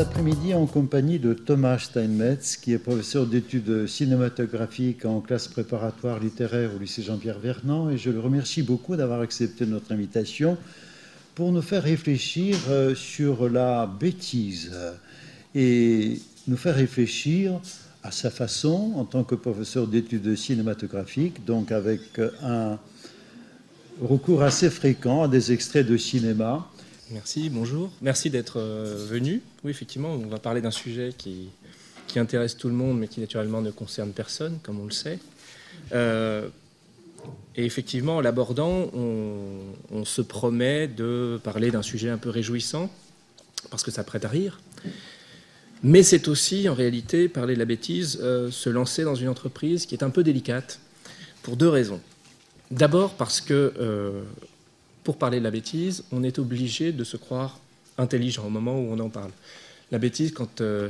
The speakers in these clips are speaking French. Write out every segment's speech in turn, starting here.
après-midi en compagnie de Thomas Steinmetz, qui est professeur d'études cinématographiques en classe préparatoire littéraire au lycée Jean-Pierre Vernant, et je le remercie beaucoup d'avoir accepté notre invitation pour nous faire réfléchir euh, sur la bêtise et nous faire réfléchir à sa façon en tant que professeur d'études cinématographiques, donc avec un recours assez fréquent à des extraits de cinéma Merci, bonjour. Merci d'être euh, venu. Oui, effectivement, on va parler d'un sujet qui, intéresse tout le monde, mais qui naturellement ne concerne personne, comme on le sait. Euh, et effectivement, en l'abordant, on, se promet de parler d'un sujet un peu réjouissant, parce que ça prête à rire. Mais c'est aussi, en réalité, parler de la bêtise, euh, se lancer dans une entreprise qui est un peu délicate, pour deux raisons. D'abord parce que pour parler de la bêtise, on est obligé de se croire intelligent au moment où on en parle. La bêtise, quand euh,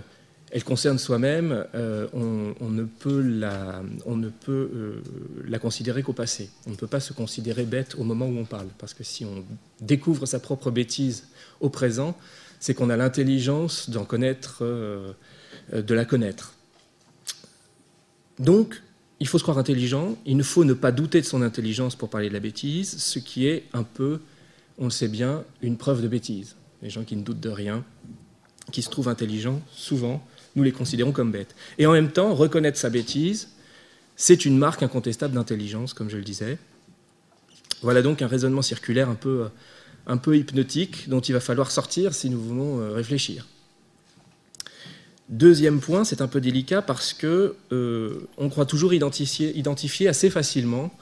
elle concerne soi-même, euh, on, ne peut, la, euh, la considérer qu'au passé. On ne peut pas se considérer bête au moment où on parle. Parce que si on découvre sa propre bêtise au présent, c'est qu'on a l'intelligence d'en connaître, de la connaître. Donc, il faut se croire intelligent, il ne faut ne pas douter de son intelligence pour parler de la bêtise, ce qui est un peu, on le sait bien, une preuve de bêtise. Les gens qui ne doutent de rien, qui se trouvent intelligents, souvent, nous les considérons comme bêtes. Et en même temps, reconnaître sa bêtise, c'est une marque incontestable d'intelligence, comme je le disais. Voilà donc un raisonnement circulaire un peu, peu hypnotique dont il va falloir sortir si nous voulons euh, réfléchir. Deuxième point, c'est un peu délicat parce que euh, on croit toujours identifier, identifier, assez facilement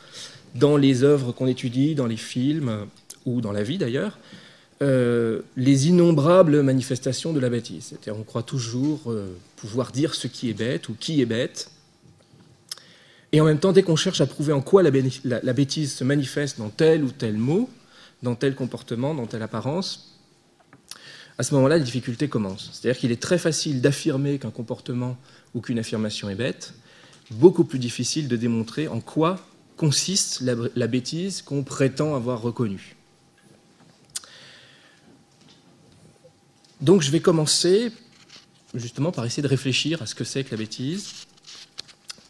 dans les œuvres qu'on étudie, dans les films ou dans la vie d'ailleurs, euh, les innombrables manifestations de la bêtise. C'est-à-dire, on croit toujours euh, pouvoir dire ce qui est bête ou qui est bête. Et en même temps, dès qu'on cherche à prouver en quoi la, la bêtise se manifeste dans tel ou tel mot, dans tel comportement, dans telle apparence, à ce moment-là, la difficulté commence. C'est-à-dire qu'il est très facile d'affirmer qu'un comportement ou qu'une affirmation est bête, beaucoup plus difficile de démontrer en quoi consiste la, bêtise qu'on prétend avoir reconnue. Donc je vais commencer justement par essayer de réfléchir à ce que c'est que la bêtise,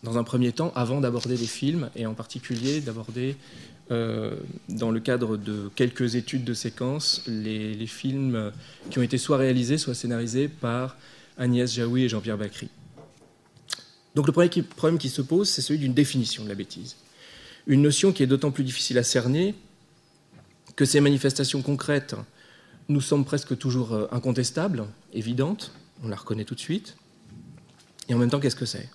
dans un premier temps, avant d'aborder des films, et en particulier d'aborder euh, dans le cadre de quelques études de séquence, les, films qui ont été soit réalisés, soit scénarisés par Agnès Jaoui et Jean-Pierre Bacry. Donc le premier problème qui se pose, c'est celui d'une définition de la bêtise. Une notion qui est d'autant plus difficile à cerner que ces manifestations concrètes nous semblent presque toujours euh, incontestables, évidentes, on la reconnaît tout de suite. Et en même temps, qu'est-ce que c'est?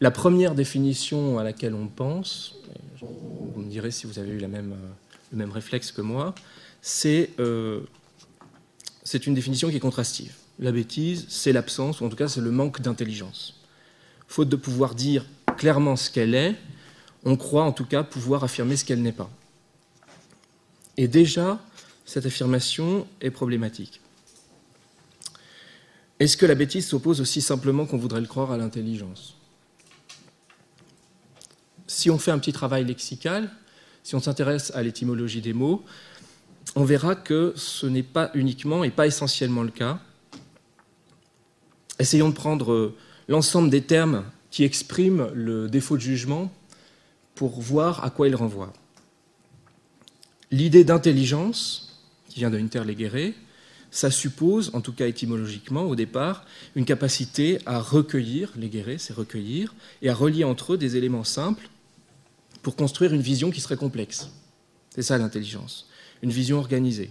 La première définition à laquelle on pense, vous me direz si vous avez eu même, euh, le même réflexe que moi, euh, c'est une définition qui est contrastive. La bêtise, c'est l'absence, ou en tout cas c'est le manque d'intelligence. Faute de pouvoir dire clairement ce qu'elle est, on croit en tout cas pouvoir affirmer ce qu'elle n'est pas. Et déjà, cette affirmation est problématique. Est-ce que la bêtise s'oppose aussi simplement qu'on voudrait le croire à l'intelligence? Si on fait un petit travail lexical, si on s'intéresse à l'étymologie des mots, on verra que ce n'est pas uniquement et pas essentiellement le cas. Essayons de prendre l'ensemble des termes qui expriment le défaut de jugement pour voir à quoi ils renvoient. L'idée d'intelligence, qui vient de Interléguéré, ça suppose, en tout cas étymologiquement au départ, une capacité à recueillir, léguérer c'est recueillir, et à relier entre eux des éléments simples pour construire une vision qui serait complexe. C'est ça l'intelligence, une vision organisée.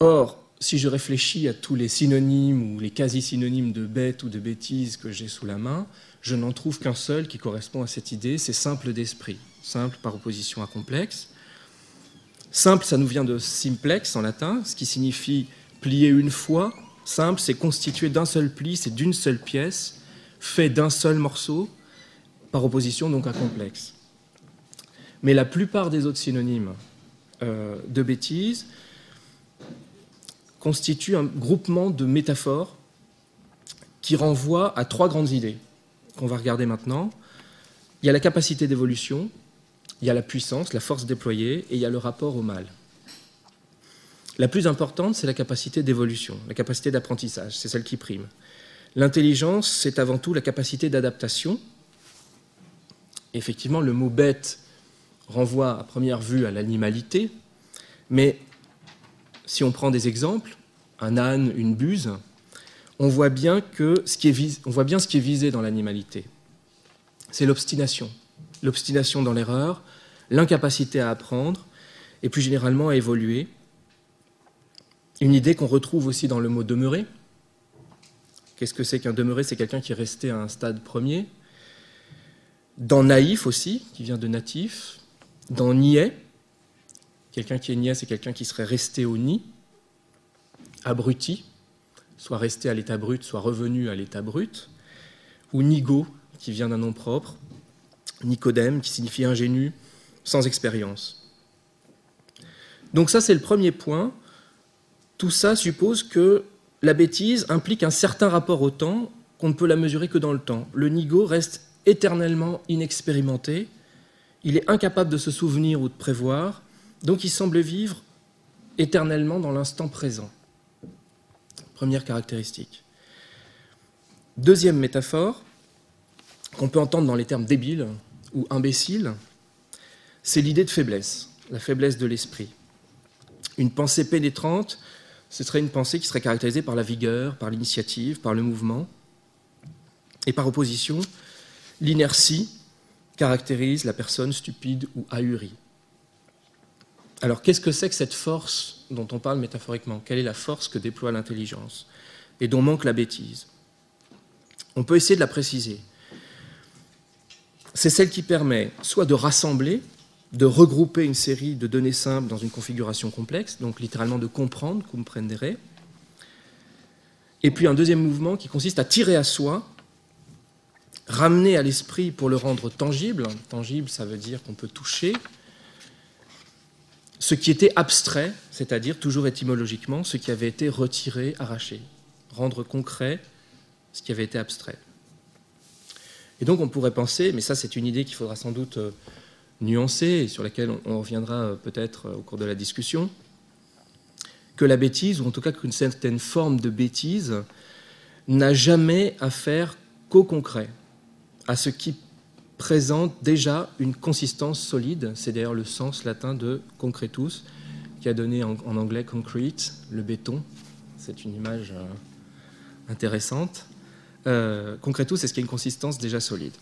Or, si je réfléchis à tous les synonymes ou les quasi-synonymes de bête ou de bêtise que j'ai sous la main, je n'en trouve qu'un seul qui correspond à cette idée, c'est simple d'esprit, simple par opposition à complexe. Simple, ça nous vient de simplex en latin, ce qui signifie plier une fois. Simple, c'est constitué d'un seul pli, c'est d'une seule pièce, fait d'un seul morceau par opposition donc à complexe. Mais la plupart des autres synonymes euh, de bêtise constituent un groupement de métaphores qui renvoient à trois grandes idées qu'on va regarder maintenant. Il y a la capacité d'évolution, il y a la puissance, la force déployée, et il y a le rapport au mal. La plus importante, c'est la capacité d'évolution, la capacité d'apprentissage, c'est celle qui prime. L'intelligence, c'est avant tout la capacité d'adaptation. Effectivement, le mot bête renvoie à première vue à l'animalité, mais si on prend des exemples, un âne, une buse, on voit bien, que ce, qui est on voit bien ce qui est visé dans l'animalité. C'est l'obstination. L'obstination dans l'erreur, l'incapacité à apprendre, et plus généralement à évoluer. Une idée qu'on retrouve aussi dans le mot demeurer, Qu'est-ce que c'est qu'un demeuré C'est quelqu'un qui est resté à un stade premier. Dans naïf aussi, qui vient de natif. Dans niais, quelqu'un qui est niais, c'est quelqu'un qui serait resté au nid. Abruti, soit resté à l'état brut, soit revenu à l'état brut. Ou nigo, qui vient d'un nom propre. Nicodème, qui signifie ingénu, sans expérience. Donc ça, c'est le premier point. Tout ça suppose que la bêtise implique un certain rapport au temps qu'on ne peut la mesurer que dans le temps. Le nigo reste éternellement inexpérimenté, il est incapable de se souvenir ou de prévoir, donc il semble vivre éternellement dans l'instant présent. Première caractéristique. Deuxième métaphore, qu'on peut entendre dans les termes débile ou imbécile, c'est l'idée de faiblesse, la faiblesse de l'esprit. Une pensée pénétrante ce serait une pensée qui serait caractérisée par la vigueur, par l'initiative, par le mouvement. Et par opposition, l'inertie caractérise la personne stupide ou ahurie. Alors qu'est-ce que c'est que cette force dont on parle métaphoriquement? Quelle est la force que déploie l'intelligence? Et dont manque la bêtise? On peut essayer de la préciser. C'est celle qui permet soit de rassembler de regrouper une série de données simples dans une configuration complexe, donc littéralement de comprendre, comprendere. Et puis un deuxième mouvement qui consiste à tirer à soi, ramener à l'esprit pour le rendre tangible. Tangible, ça veut dire qu'on peut toucher. Ce qui était abstrait, c'est-à-dire toujours étymologiquement, ce qui avait été retiré, arraché. Rendre concret ce qui avait été abstrait. Et donc on pourrait penser, mais ça c'est une idée qu'il faudra sans doute euh, nuancée et sur laquelle on, reviendra euh, peut-être euh, au cours de la discussion, que la bêtise, ou en tout cas qu'une certaine forme de bêtise, n'a jamais affaire qu'au concret, à ce qui présente déjà une consistance solide. C'est d'ailleurs le sens latin de concretus, qui a donné en, anglais concrete, le béton. C'est une image intéressante. Concretus, c'est ce qui a une consistance déjà solide.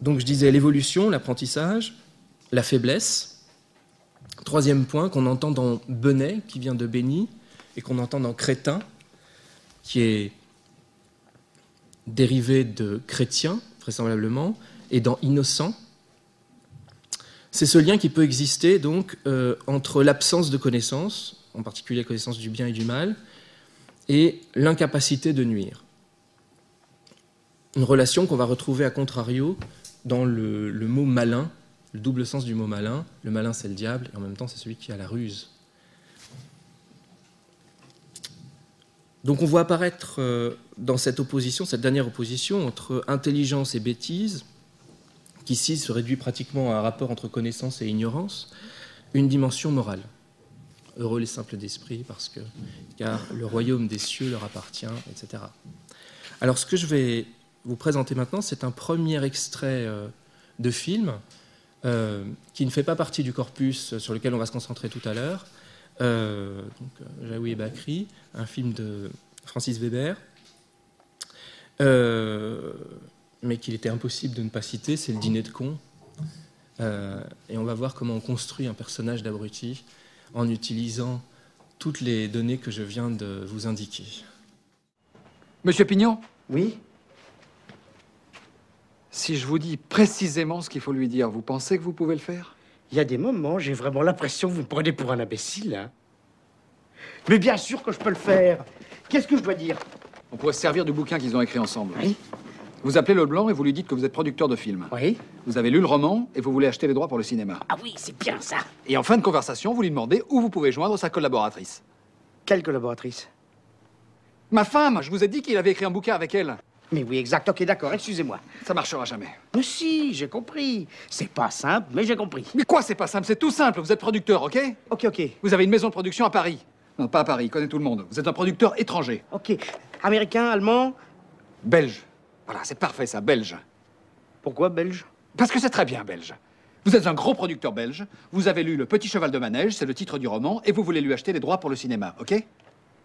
Donc je disais l'évolution, l'apprentissage, la faiblesse. Troisième point qu'on entend dans Benet, qui vient de Béni, et qu'on entend dans Crétin, qui est dérivé de chrétien, vraisemblablement, et dans innocent. C'est ce lien qui peut exister donc euh, entre l'absence de connaissance, en particulier la connaissance du bien et du mal, et l'incapacité de nuire. Une relation qu'on va retrouver à contrario dans le, mot malin, le double sens du mot malin. Le malin, c'est le diable, et en même temps, c'est celui qui a la ruse. Donc on voit apparaître euh, dans cette opposition, cette dernière opposition entre intelligence et bêtise, qui ici se réduit pratiquement à un rapport entre connaissance et ignorance, une dimension morale. Heureux les simples d'esprit, parce que car le royaume des cieux leur appartient, etc. Alors ce que je vais vous présenter maintenant, c'est un premier extrait euh, de film euh, qui ne fait pas partie du corpus sur lequel on va se concentrer tout à l'heure. Euh, Jaoui et Bakri, un film de Francis Weber, mais qu'il était impossible de ne pas citer, c'est Le dîner de con. et on va voir comment on construit un personnage d'abruti en utilisant toutes les données que je viens de vous indiquer. Monsieur Pignon Oui si je vous dis précisément ce qu'il faut lui dire, vous pensez que vous pouvez le faire? Il y a des moments, j'ai vraiment l'impression que vous me prenez pour un imbécile. Hein. Mais bien sûr que je peux le faire. Qu'est-ce que je dois dire? On pourrait se servir du bouquin qu'ils ont écrit ensemble. Oui. Vous appelez le blanc et vous lui dites que vous êtes producteur de films. Oui. Vous avez lu le roman et vous voulez acheter les droits pour le cinéma. Ah oui, c'est bien ça. Et en fin de conversation, vous lui demandez où vous pouvez joindre sa collaboratrice. Quelle collaboratrice? Ma femme Je vous ai dit qu'il avait écrit un bouquin avec elle. Mais oui, exact. Ok, d'accord, excusez-moi. Ça marchera jamais. Mais si, j'ai compris. C'est pas simple, mais j'ai compris. Mais quoi, c'est pas simple? C'est tout simple. Vous êtes producteur, ok? Ok, ok. Vous avez une maison de production à Paris. Non, pas à Paris, il connaît tout le monde. Vous êtes un producteur étranger. Ok. Américain, allemand? Belge. Voilà, c'est parfait ça, belge. Pourquoi belge? Parce que c'est très bien belge. Vous êtes un gros producteur belge, vous avez lu Le Petit Cheval de Manège, c'est le titre du roman, et vous voulez lui acheter les droits pour le cinéma, ok?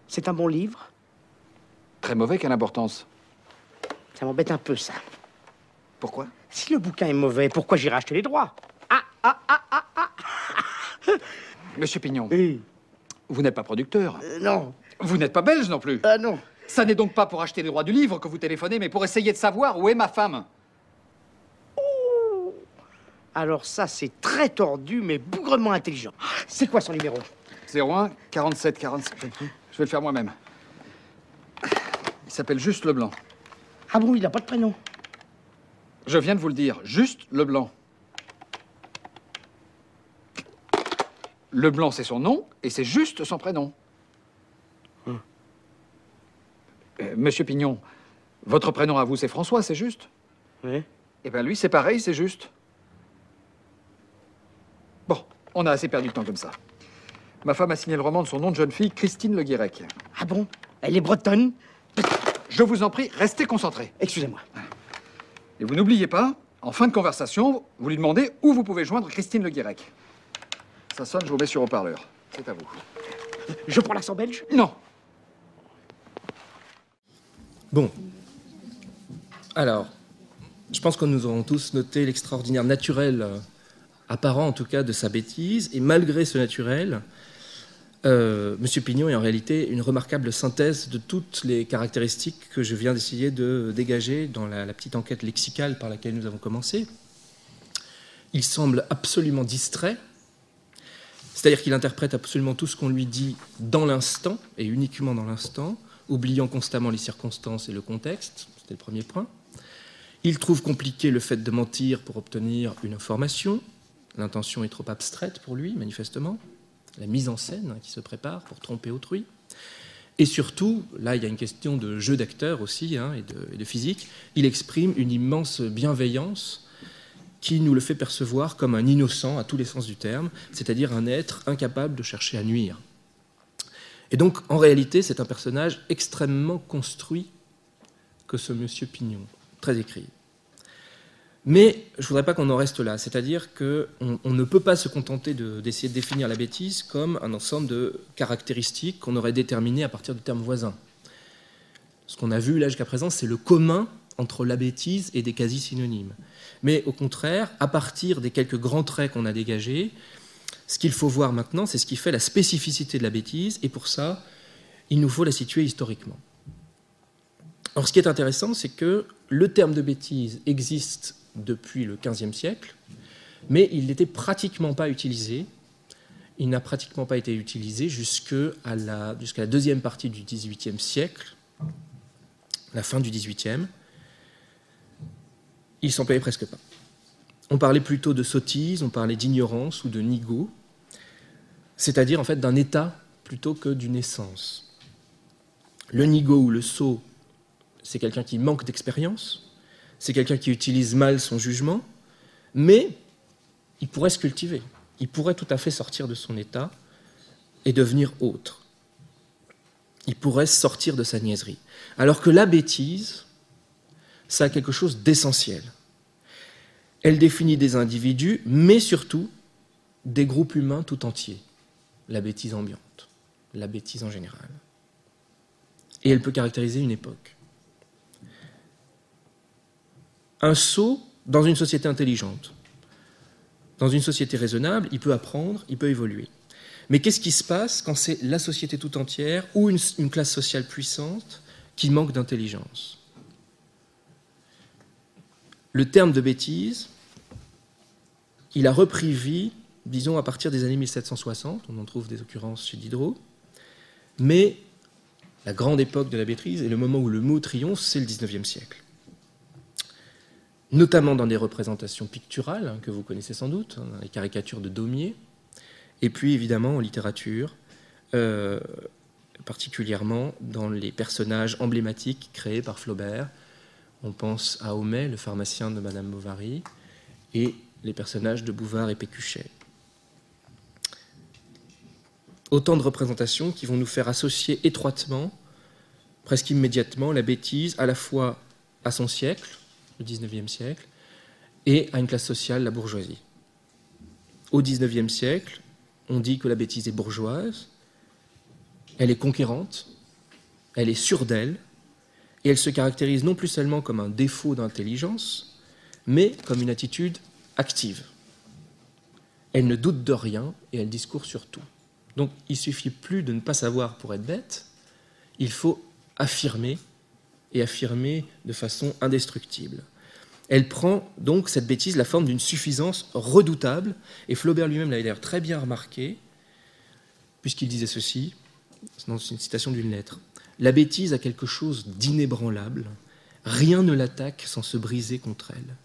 C'est un bon livre? Très mauvais, quelle importance? Ça m'embête un peu, ça. Pourquoi? Si le bouquin est mauvais, pourquoi j'irai acheter les droits? Ah, ah, ah, ah, ah Monsieur Pignon, Oui. vous n'êtes pas producteur. Euh, non. Vous n'êtes pas belge non plus. Ah non. Ça n'est donc pas pour acheter les droits du livre que vous téléphonez, mais pour essayer de savoir où est ma femme. Alors ça, c'est très tordu, mais bougrement intelligent. C'est quoi son numéro? 01 47 47. Je vais le faire moi-même. Il s'appelle Juste Leblanc. Ah bon, il n'a pas de prénom? Je viens de vous le dire, Juste Leblanc. Leblanc, c'est son nom, et c'est juste son prénom. Hum. Euh, Monsieur Pignon, votre prénom à vous, c'est François, c'est juste Oui. Eh bien, lui, c'est pareil, c'est juste. Bon, on a assez perdu de temps comme ça. Ma femme a signé le roman de son nom de jeune fille, Christine Le Guirec. Ah bon? Elle est bretonne? Je vous en prie, restez concentrés. Excusez-moi. Et vous n'oubliez pas, en fin de conversation, vous lui demandez où vous pouvez joindre Christine Le Guirec. Ça sonne, je vous mets sur haut-parleur. C'est à vous. Je prends l'accent belge? Non, Bon. Alors, je pense que nous aurons tous noté l'extraordinaire naturel, euh, apparent en tout cas, de sa bêtise. Et malgré ce naturel, euh, Monsieur Pignon est en réalité une remarquable synthèse de toutes les caractéristiques que je viens d'essayer de dégager dans la, la petite enquête lexicale par laquelle nous avons commencé. Il semble absolument distrait, c'est-à-dire qu'il interprète absolument tout ce qu'on lui dit dans l'instant, et uniquement dans l'instant, oubliant constamment les circonstances et le contexte, c'était le premier point. Il trouve compliqué le fait de mentir pour obtenir une information. L'intention est trop abstraite pour lui, manifestement. La mise en scène hein, qui se prépare pour tromper autrui. Et surtout, là, il y a une question de jeu d'acteur aussi hein, et, de, et de physique. Il exprime une immense bienveillance qui nous le fait percevoir comme un innocent à tous les sens du terme, c'est-à-dire un être incapable de chercher à nuire. Et donc, en réalité, c'est un personnage extrêmement construit que ce monsieur Pignon, très écrit. Mais je ne voudrais pas qu'on en reste là, c'est-à-dire qu'on on ne peut pas se contenter de- d'essayer de, définir la bêtise comme un ensemble de caractéristiques qu'on aurait déterminées à partir de termes voisins. Ce qu'on a vu là jusqu'à présent, c'est le commun entre la bêtise et des quasi-synonymes. Mais au contraire, à partir des quelques grands traits qu'on a dégagés, ce qu'il faut voir maintenant, c'est ce qui fait la spécificité de la bêtise, et pour ça, il nous faut la situer historiquement. Alors, ce qui est intéressant, c'est que le terme de bêtise existe depuis le XVe siècle, mais il n'était pratiquement pas utilisé. Il n'a pratiquement pas été utilisé jusqu'à la, deuxième partie du XVIIIe siècle, la fin du XVIIIe. Il s'employait presque pas. On parlait plutôt de sottise, on parlait d'ignorance ou de nigo, c'est-à-dire en fait d'un état plutôt que d'une essence. Le nigo ou le sot, c'est quelqu'un qui manque d'expérience, c'est quelqu'un qui utilise mal son jugement, mais il pourrait se cultiver, il pourrait tout à fait sortir de son état et devenir autre. Il pourrait sortir de sa niaiserie. Alors que la bêtise, ça a quelque chose d'essentiel. Elle définit des individus, mais surtout des groupes humains tout entiers. La bêtise ambiante, la bêtise en général. Et elle peut caractériser une époque. Un sot dans une société intelligente, dans une société raisonnable, il peut apprendre, il peut évoluer. Mais qu'est-ce qui se passe quand c'est la société tout entière ou une, une classe sociale puissante qui manque d'intelligence? Le terme de bêtise, il a repris vie, disons, à partir des années 1760, on en trouve des occurrences chez Diderot, mais la grande époque de la bêtise et le moment où le mot triomphe, c'est le XIXe siècle. Notamment dans des représentations picturales, hein, que vous connaissez sans doute, hein, les caricatures de Daumier, et puis évidemment en littérature, euh, particulièrement dans les personnages emblématiques créés par Flaubert, On pense à Homais, le pharmacien de Madame Bovary, et les personnages de Bouvard et Pécuchet. Autant de représentations qui vont nous faire associer étroitement, presque immédiatement, la bêtise à la fois à son siècle, le XIXe siècle, et à une classe sociale, la bourgeoisie. Au XIXe siècle, on dit que la bêtise est bourgeoise, elle est conquérante, elle est sûre d'elle, et elle se caractérise non plus seulement comme un défaut d'intelligence, mais comme une attitude active. Elle ne doute de rien et elle discourt sur tout. Donc il suffit plus de ne pas savoir pour être bête, il faut affirmer et affirmer de façon indestructible. Elle prend donc cette bêtise la forme d'une suffisance redoutable, et Flaubert lui-même l'avait d'ailleurs très bien remarqué, puisqu'il disait ceci, dans une citation d'une lettre. La bêtise a quelque chose d'inébranlable, rien ne l'attaque sans se briser contre elle.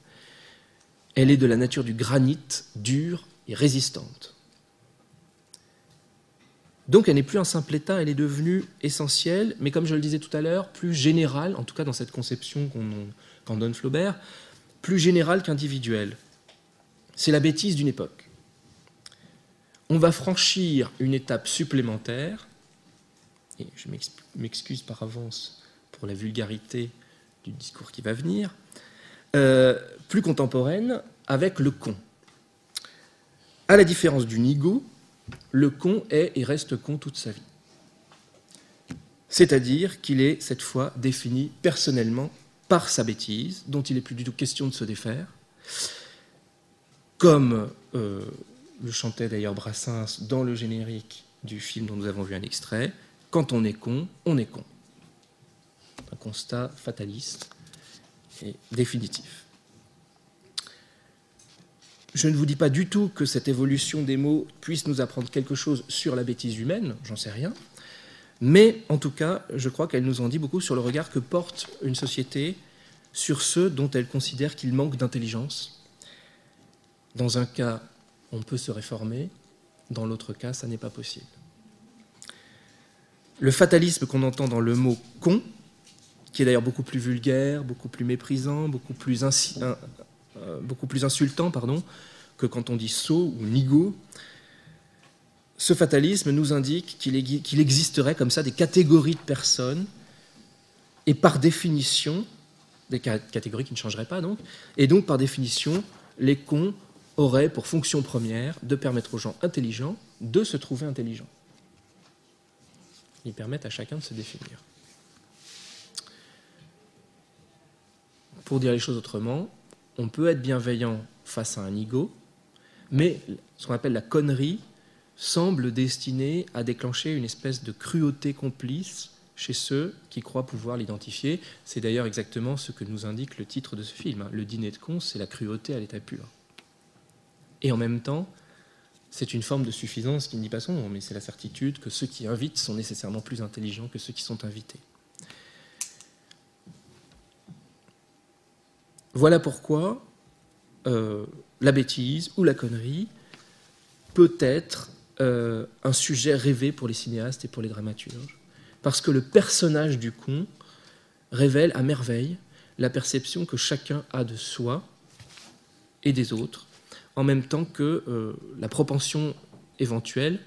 Elle est de la nature du granit, dure et résistante. Donc elle n'est plus un simple état, elle est devenue essentielle, mais comme je le disais tout à l'heure, plus générale, en tout cas dans cette conception qu'en donne Flaubert, plus générale qu'individuelle. C'est la bêtise d'une époque. On va franchir une étape supplémentaire, et je m'excuse par avance pour la vulgarité du discours qui va venir, euh, plus contemporaine avec le con. À la différence du nigo, le con est et reste con toute sa vie. C'est-à-dire qu'il est cette fois défini personnellement par sa bêtise, dont il n'est plus du tout question de se défaire, comme euh, le chantait d'ailleurs Brassens dans le générique du film dont nous avons vu un extrait, quand on est con, on est con. Un constat fataliste et définitif. Je ne vous dis pas du tout que cette évolution des mots puisse nous apprendre quelque chose sur la bêtise humaine, j'en sais rien, mais en tout cas, je crois qu'elle nous en dit beaucoup sur le regard que porte une société sur ceux dont elle considère qu'ils manquent d'intelligence. Dans un cas, on peut se réformer, dans l'autre cas, ça n'est pas possible. Le fatalisme qu'on entend dans le mot con, qui est d'ailleurs beaucoup plus vulgaire, beaucoup plus méprisant, beaucoup plus, beaucoup plus insultant pardon, que quand on dit sot ou nigo, ce fatalisme nous indique qu'il existerait comme ça des catégories de personnes, et par définition, des catégories qui ne changeraient pas donc, et donc par définition, les cons auraient pour fonction première de permettre aux gens intelligents de se trouver intelligents. Ils permettent à chacun de se définir. Pour dire les choses autrement, on peut être bienveillant face à un ego, mais ce qu'on appelle la connerie semble destinée à déclencher une espèce de cruauté complice chez ceux qui croient pouvoir l'identifier. C'est d'ailleurs exactement ce que nous indique le titre de ce film. Hein. Le dîner de cons, c'est la cruauté à l'état pur. Et en même temps, c'est une forme de suffisance qui ne dit pas son nom, mais c'est la certitude que ceux qui invitent sont nécessairement plus intelligents que ceux qui sont invités. Voilà pourquoi euh, la bêtise ou la connerie peut être euh, un sujet rêvé pour les cinéastes et pour les dramaturges, parce que le personnage du con révèle à merveille la perception que chacun a de soi et des autres, en même temps que euh, la propension éventuelle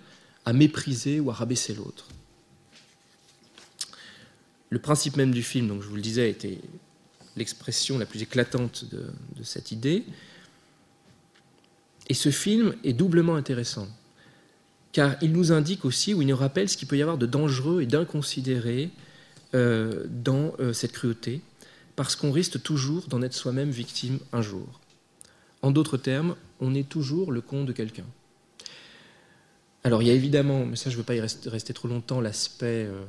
à mépriser ou à rabaisser l'autre. Le principe même du film, donc je vous le disais, était l'expression la plus éclatante de, cette idée. Et ce film est doublement intéressant, car il nous indique aussi, ou il nous rappelle ce qu'il peut y avoir de dangereux et d'inconsidéré euh, dans euh, cette cruauté, parce qu'on risque toujours d'en être soi-même victime un jour. En d'autres termes, on est toujours le con de quelqu'un. Alors il y a évidemment, mais ça je ne veux pas y rester, trop longtemps, l'aspect euh,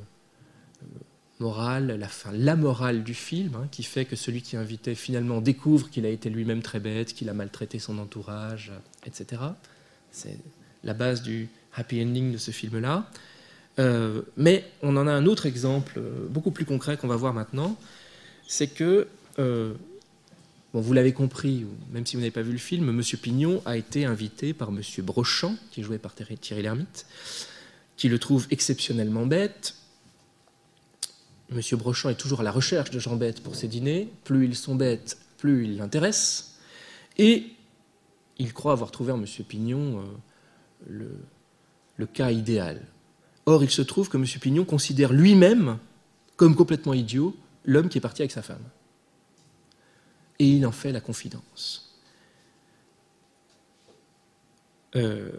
la, morale du film, hein, qui fait que celui qui invitait finalement découvre qu'il a été lui-même très bête, qu'il a maltraité son entourage, etc. C'est la base du happy ending de ce film-là. Euh, mais on en a un autre exemple euh, beaucoup plus concret qu'on va voir maintenant, c'est que vous l'avez compris, même si vous n'avez pas vu le film, M. Pignon a été invité par M. Brochant, qui est joué par Thierry Lhermitte, qui le trouve exceptionnellement bête, Monsieur Brochant est toujours à la recherche de gens bêtes pour ses dîners. Plus ils sont bêtes, plus ils l'intéressent. Et il croit avoir trouvé en Monsieur Pignon euh, le, cas idéal. Or, il se trouve que M. Pignon considère lui-même comme complètement idiot l'homme qui est parti avec sa femme. Et il en fait la confidence. Euh,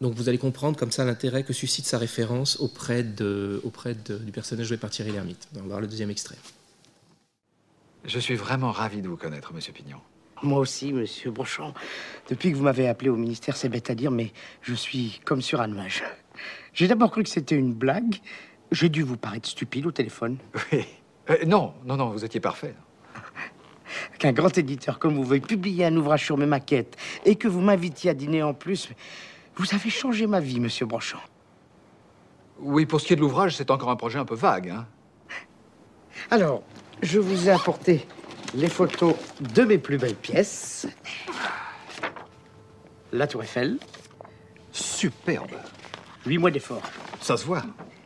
donc vous allez comprendre comme ça l'intérêt que suscite sa référence auprès, de, auprès de, du personnage joué par Thierry Lhermitte. On va voir le deuxième extrait. Je suis vraiment ravi de vous connaître, Monsieur Pignon. Moi aussi, monsieur Brochant. Depuis que vous m'avez appelé au ministère, c'est bête à dire, mais je suis comme sur un nuage. J'ai d'abord cru que c'était une blague. J'ai dû vous paraître stupide au téléphone. Oui. Euh, non, non, non, vous étiez parfait. Qu'un grand éditeur comme vous veuille publier un ouvrage sur mes maquettes et que vous m'invitiez à dîner en plus, vous avez changé ma vie, monsieur Brochant. Oui, pour ce qui est de l'ouvrage, c'est encore un projet un peu vague. Hein. Alors, je vous ai apporté les photos de mes plus belles pièces. La Tour Eiffel, Superbe. huit mois d'effort. Ça se voit.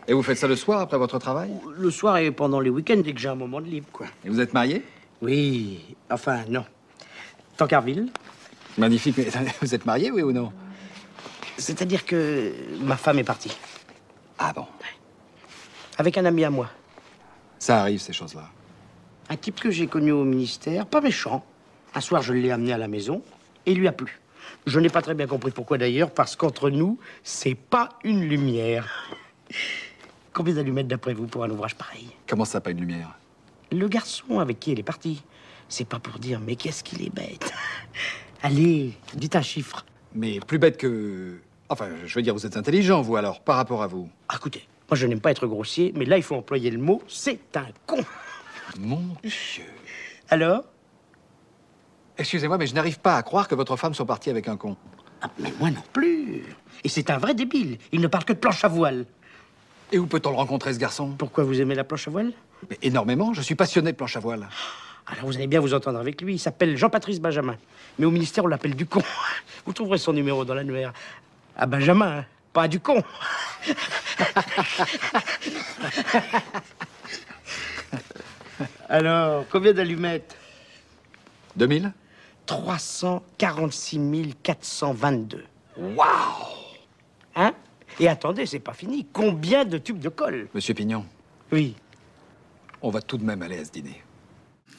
Et vous faites ça le soir après votre travail? Le soir et pendant les week-ends, dès que j'ai un moment de libre, quoi. Et vous êtes marié? Oui, enfin, non. Tancarville, Magnifique. Mais vous êtes marié, oui ou non? C'est-à-dire que ma femme est partie. Ah bon. Avec un ami à moi. Ça arrive, ces choses-là. Un type que j'ai connu au ministère, pas méchant. Un soir, je l'ai amené à la maison et il lui a plu. Je n'ai pas très bien compris pourquoi d'ailleurs, parce qu'entre nous, c'est pas une lumière. Combien d'allumettes d'après vous pour un ouvrage pareil? Comment ça, pas une lumière? Le garçon avec qui elle est partie, c'est pas pour dire, mais qu'est-ce qu'il est bête. Allez, dites un chiffre. Mais plus bête que... Enfin, je veux dire, vous êtes intelligent, vous, alors, par rapport à vous. Ah, écoutez, moi je n'aime pas être grossier, mais là il faut employer le mot, c'est un con. Mon Dieu. Alors? Excusez-moi, mais je n'arrive pas à croire que votre femme soit partie avec un con. Ah, mais moi non plus. Et c'est un vrai débile. Il ne parle que de planche à voile. Et où peut-on le rencontrer, ce garçon? Pourquoi vous aimez la planche à voile? Mais Énormément, je suis passionné de planche à voile. Alors vous allez bien vous entendre avec lui. Il s'appelle Jean-Patrice Benjamin. Mais au ministère, on l'appelle du con. Vous trouverez son numéro dans l'annuaire. À Benjamin, hein, pas du con. Alors, combien d'allumettes? 2000 346 422. Waouh Hein? Et attendez, c'est pas fini. Combien de tubes de colle? Monsieur Pignon, Oui. on va tout de même aller à ce dîner.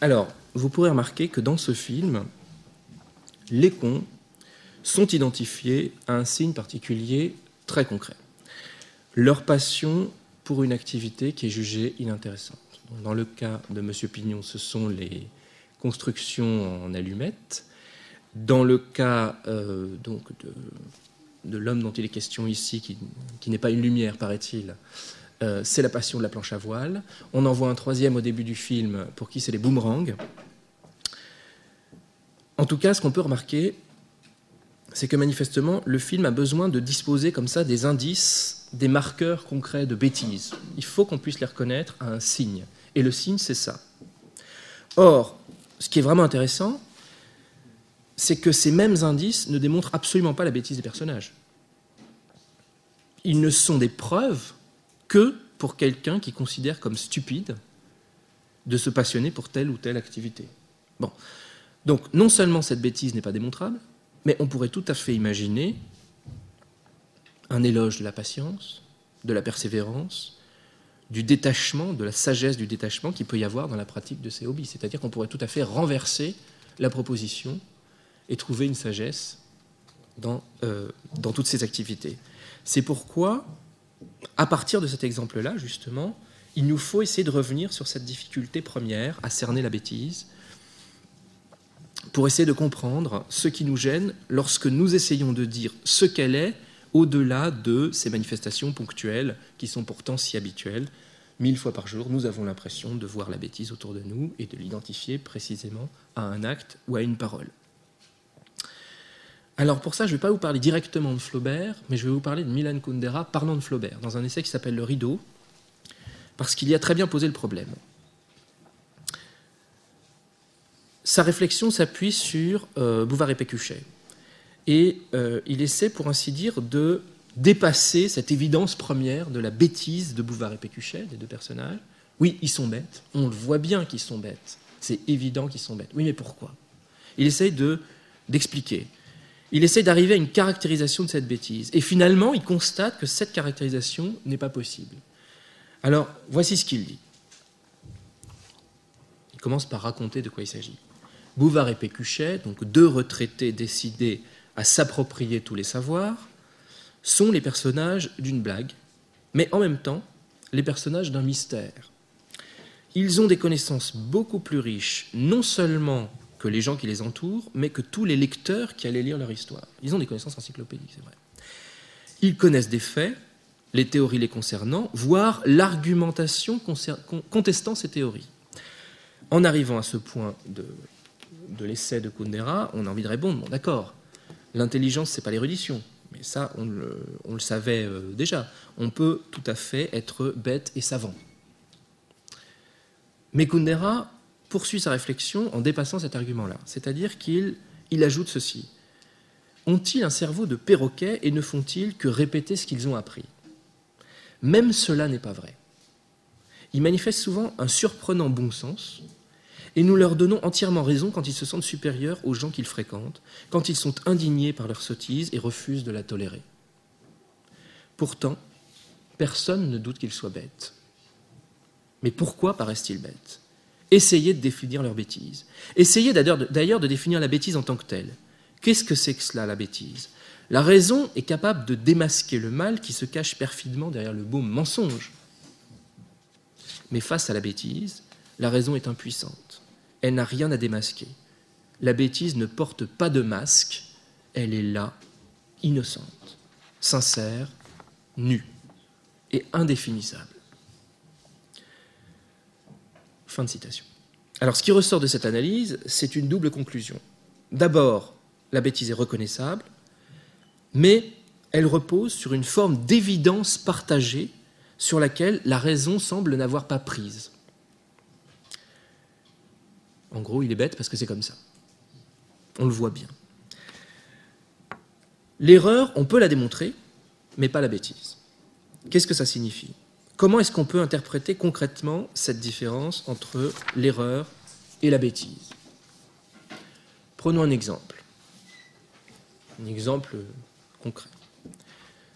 Alors, vous pourrez remarquer que dans ce film, les cons sont identifiés à un signe particulier très concret. Leur passion pour une activité qui est jugée inintéressante. Dans le cas de M. Pignon, ce sont les constructions en allumettes. Dans le cas euh, donc de, l'homme dont il est question ici, qui, qui n'est pas une lumière, paraît-il, euh, c'est la passion de la planche à voile. On en voit un troisième au début du film, pour qui c'est les boomerangs. En tout cas, ce qu'on peut remarquer, c'est que manifestement, le film a besoin de disposer comme ça des indices, des marqueurs concrets de bêtises. Il faut qu'on puisse les reconnaître à un signe. Et le signe, c'est ça. Or, ce qui est vraiment intéressant, c'est que ces mêmes indices ne démontrent absolument pas la bêtise des personnages. Ils ne sont des preuves que pour quelqu'un qui considère comme stupide de se passionner pour telle ou telle activité. Bon. Donc, non seulement cette bêtise n'est pas démontrable, mais on pourrait tout à fait imaginer un éloge de la patience, de la persévérance, du détachement, de la sagesse du détachement qu'il peut y avoir dans la pratique de ces hobbies. C'est-à-dire qu'on pourrait tout à fait renverser la proposition et trouver une sagesse dans, euh, dans toutes ces activités. C'est pourquoi, à partir de cet exemple-là, justement, il nous faut essayer de revenir sur cette difficulté première à cerner la bêtise, pour essayer de comprendre ce qui nous gêne lorsque nous essayons de dire ce qu'elle est au-delà de ces manifestations ponctuelles qui sont pourtant si habituelles. Mille fois par jour, nous avons l'impression de voir la bêtise autour de nous et de l'identifier précisément à un acte ou à une parole. Alors pour ça, je ne vais pas vous parler directement de Flaubert, mais je vais vous parler de Milan Kundera parlant de Flaubert, dans un essai qui s'appelle Le Rideau, parce qu'il y a très bien posé le problème. Sa réflexion s'appuie sur euh, Bouvard et Pécuchet. Et euh, il essaie, pour ainsi dire, de dépasser cette évidence première de la bêtise de Bouvard et Pécuchet, les deux personnages, Oui, ils sont bêtes, on le voit bien qu'ils sont bêtes, c'est évident qu'ils sont bêtes. Oui, mais pourquoi? Il essaye d'expliquer. il essaye d'arriver à une caractérisation de cette bêtise. Et finalement, il constate que cette caractérisation n'est pas possible. Alors, voici ce qu'il dit. Il commence par raconter de quoi il s'agit. Bouvard et Pécuchet, donc deux retraités décidés à s'approprier tous les savoirs, sont les personnages d'une blague, mais en même temps les personnages d'un mystère. Ils ont des connaissances beaucoup plus riches, non seulement que les gens qui les entourent, mais que tous les lecteurs qui allaient lire leur histoire. Ils ont des connaissances encyclopédiques, c'est vrai. Ils connaissent des faits, les théories les concernant, voire l'argumentation contestant ces théories. En arrivant à ce point de, l'essai de Kundera, on a envie de répondre, bon d'accord, l'intelligence, c'est pas l'érudition, mais ça, on le, savait euh, déjà. On peut tout à fait être bête et savant. Mais Kundera poursuit sa réflexion en dépassant cet argument-là, c'est-à-dire qu'il il ajoute ceci. Ont-ils un cerveau de perroquet et ne font-ils que répéter ce qu'ils ont appris? Même cela n'est pas vrai. Ils manifestent souvent un surprenant bon sens, et nous leur donnons entièrement raison quand ils se sentent supérieurs aux gens qu'ils fréquentent, quand ils sont indignés par leur sottise et refusent de la tolérer. Pourtant, personne ne doute qu'ils soient bêtes. Mais pourquoi paraissent-ils bêtes? Essayez de définir leur bêtise. Essayez d'ailleurs de définir la bêtise en tant que telle. Qu'est-ce que c'est que cela, la bêtise? La raison est capable de démasquer le mal qui se cache perfidement derrière le beau mensonge. Mais face à la bêtise, la raison est impuissante. Elle n'a rien à démasquer. La bêtise ne porte pas de masque, elle est là, innocente, sincère, nue et indéfinissable. Fin de citation. Alors ce qui ressort de cette analyse, c'est une double conclusion. D'abord, la bêtise est reconnaissable, mais elle repose sur une forme d'évidence partagée sur laquelle la raison semble n'avoir pas prise. En gros, il est bête parce que c'est comme ça. On le voit bien. L'erreur, on peut la démontrer, mais pas la bêtise. Qu'est-ce que ça signifie? Comment est-ce qu'on peut interpréter concrètement cette différence entre l'erreur et la bêtise? Prenons un exemple. Un exemple concret.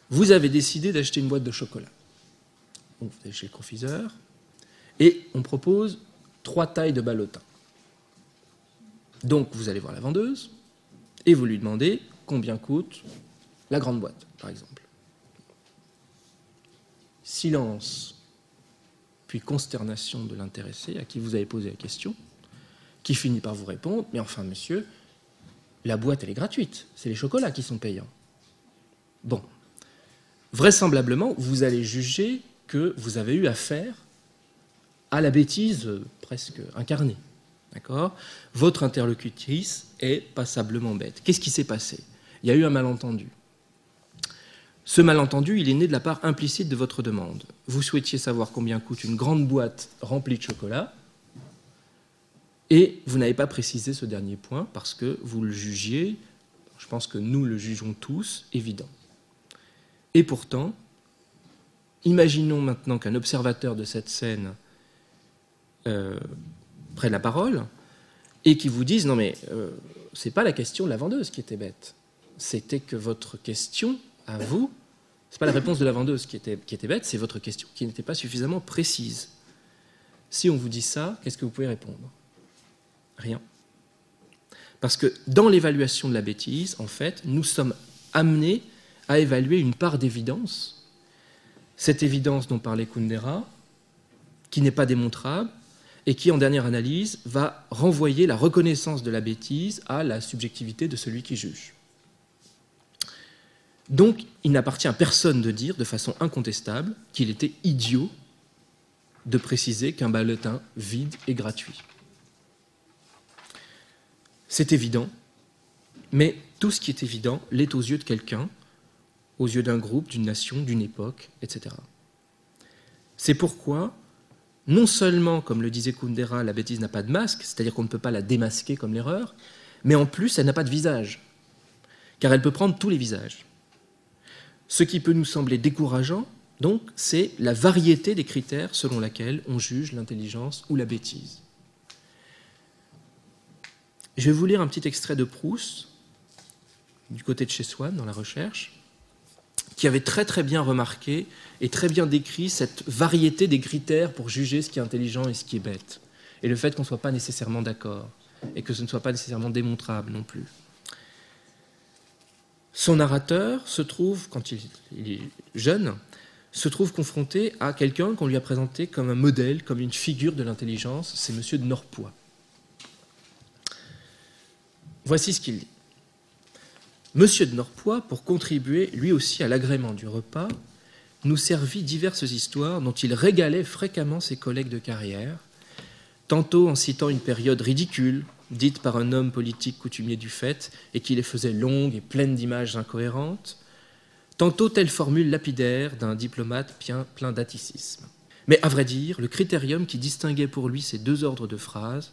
Vous avez décidé d'acheter une boîte de chocolat. vous allez chez le confiseur et on propose trois tailles de ballotin. Donc vous allez voir la vendeuse et vous lui demandez combien coûte la grande boîte, par exemple. Silence, puis consternation de l'intéressé à qui vous avez posé la question, qui finit par vous répondre Mais enfin, monsieur, la boîte, elle est gratuite, c'est les chocolats qui sont payants. Bon, vraisemblablement, vous allez juger que vous avez eu affaire à la bêtise presque incarnée. D'accord? Votre interlocutrice est passablement bête. Qu'est-ce qui s'est passé? Il y a eu un malentendu. Ce malentendu, il est né de la part implicite de votre demande. Vous souhaitiez savoir combien coûte une grande boîte remplie de chocolat, et vous n'avez pas précisé ce dernier point parce que vous le jugiez, je pense que nous le jugeons tous, évident. Et pourtant, imaginons maintenant qu'un observateur de cette scène euh, prenne la parole et qui vous dise non mais euh, c'est pas la question de la vendeuse qui était bête, c'était que votre question à vous, c'est pas la réponse de la vendeuse qui était, qui était bête, c'est votre question qui n'était pas suffisamment précise. Si on vous dit ça, qu'est-ce que vous pouvez répondre? Rien. Parce que dans l'évaluation de la bêtise, en fait, nous sommes amenés à évaluer une part d'évidence. Cette évidence dont parlait Kundera, qui n'est pas démontrable, et qui, en dernière analyse, va renvoyer la reconnaissance de la bêtise à la subjectivité de celui qui juge. Donc, il n'appartient à personne de dire de façon incontestable qu'il était idiot de préciser qu'un ballotin vide est gratuit. C'est évident, mais tout ce qui est évident l'est aux yeux de quelqu'un, aux yeux d'un groupe, d'une nation, d'une époque, etc. C'est pourquoi, non seulement, comme le disait Kundera, la bêtise n'a pas de masque, c'est-à-dire qu'on ne peut pas la démasquer comme l'erreur, mais en plus, elle n'a pas de visage, car elle peut prendre tous les visages. Ce qui peut nous sembler décourageant Donc c'est la variété des critères selon laquelle on juge l'intelligence ou la bêtise. Je vais vous lire un petit extrait de Proust, du côté de chez Swann, dans la recherche, qui avait très très bien remarqué et très bien décrit cette variété des critères pour juger ce qui est intelligent et ce qui est bête. Et le fait qu'on ne soit pas nécessairement d'accord, et que ce ne soit pas nécessairement démontrable non plus. Son narrateur se trouve, quand il, est jeune, se trouve confronté à quelqu'un qu'on lui a présenté comme un modèle, comme une figure de l'intelligence, c'est Monsieur de Norpois. Voici ce qu'il dit. Monsieur de Norpois, pour contribuer lui aussi à l'agrément du repas, nous servit diverses histoires dont il régalait fréquemment ses collègues de carrière, tantôt en citant une période ridicule, dites par un homme politique coutumier du fait, et qui les faisait longues et pleines d'images incohérentes, tantôt telle formule lapidaire d'un diplomate plein d'atticisme. Mais à vrai dire, le critérium qui distinguait pour lui ces deux ordres de phrases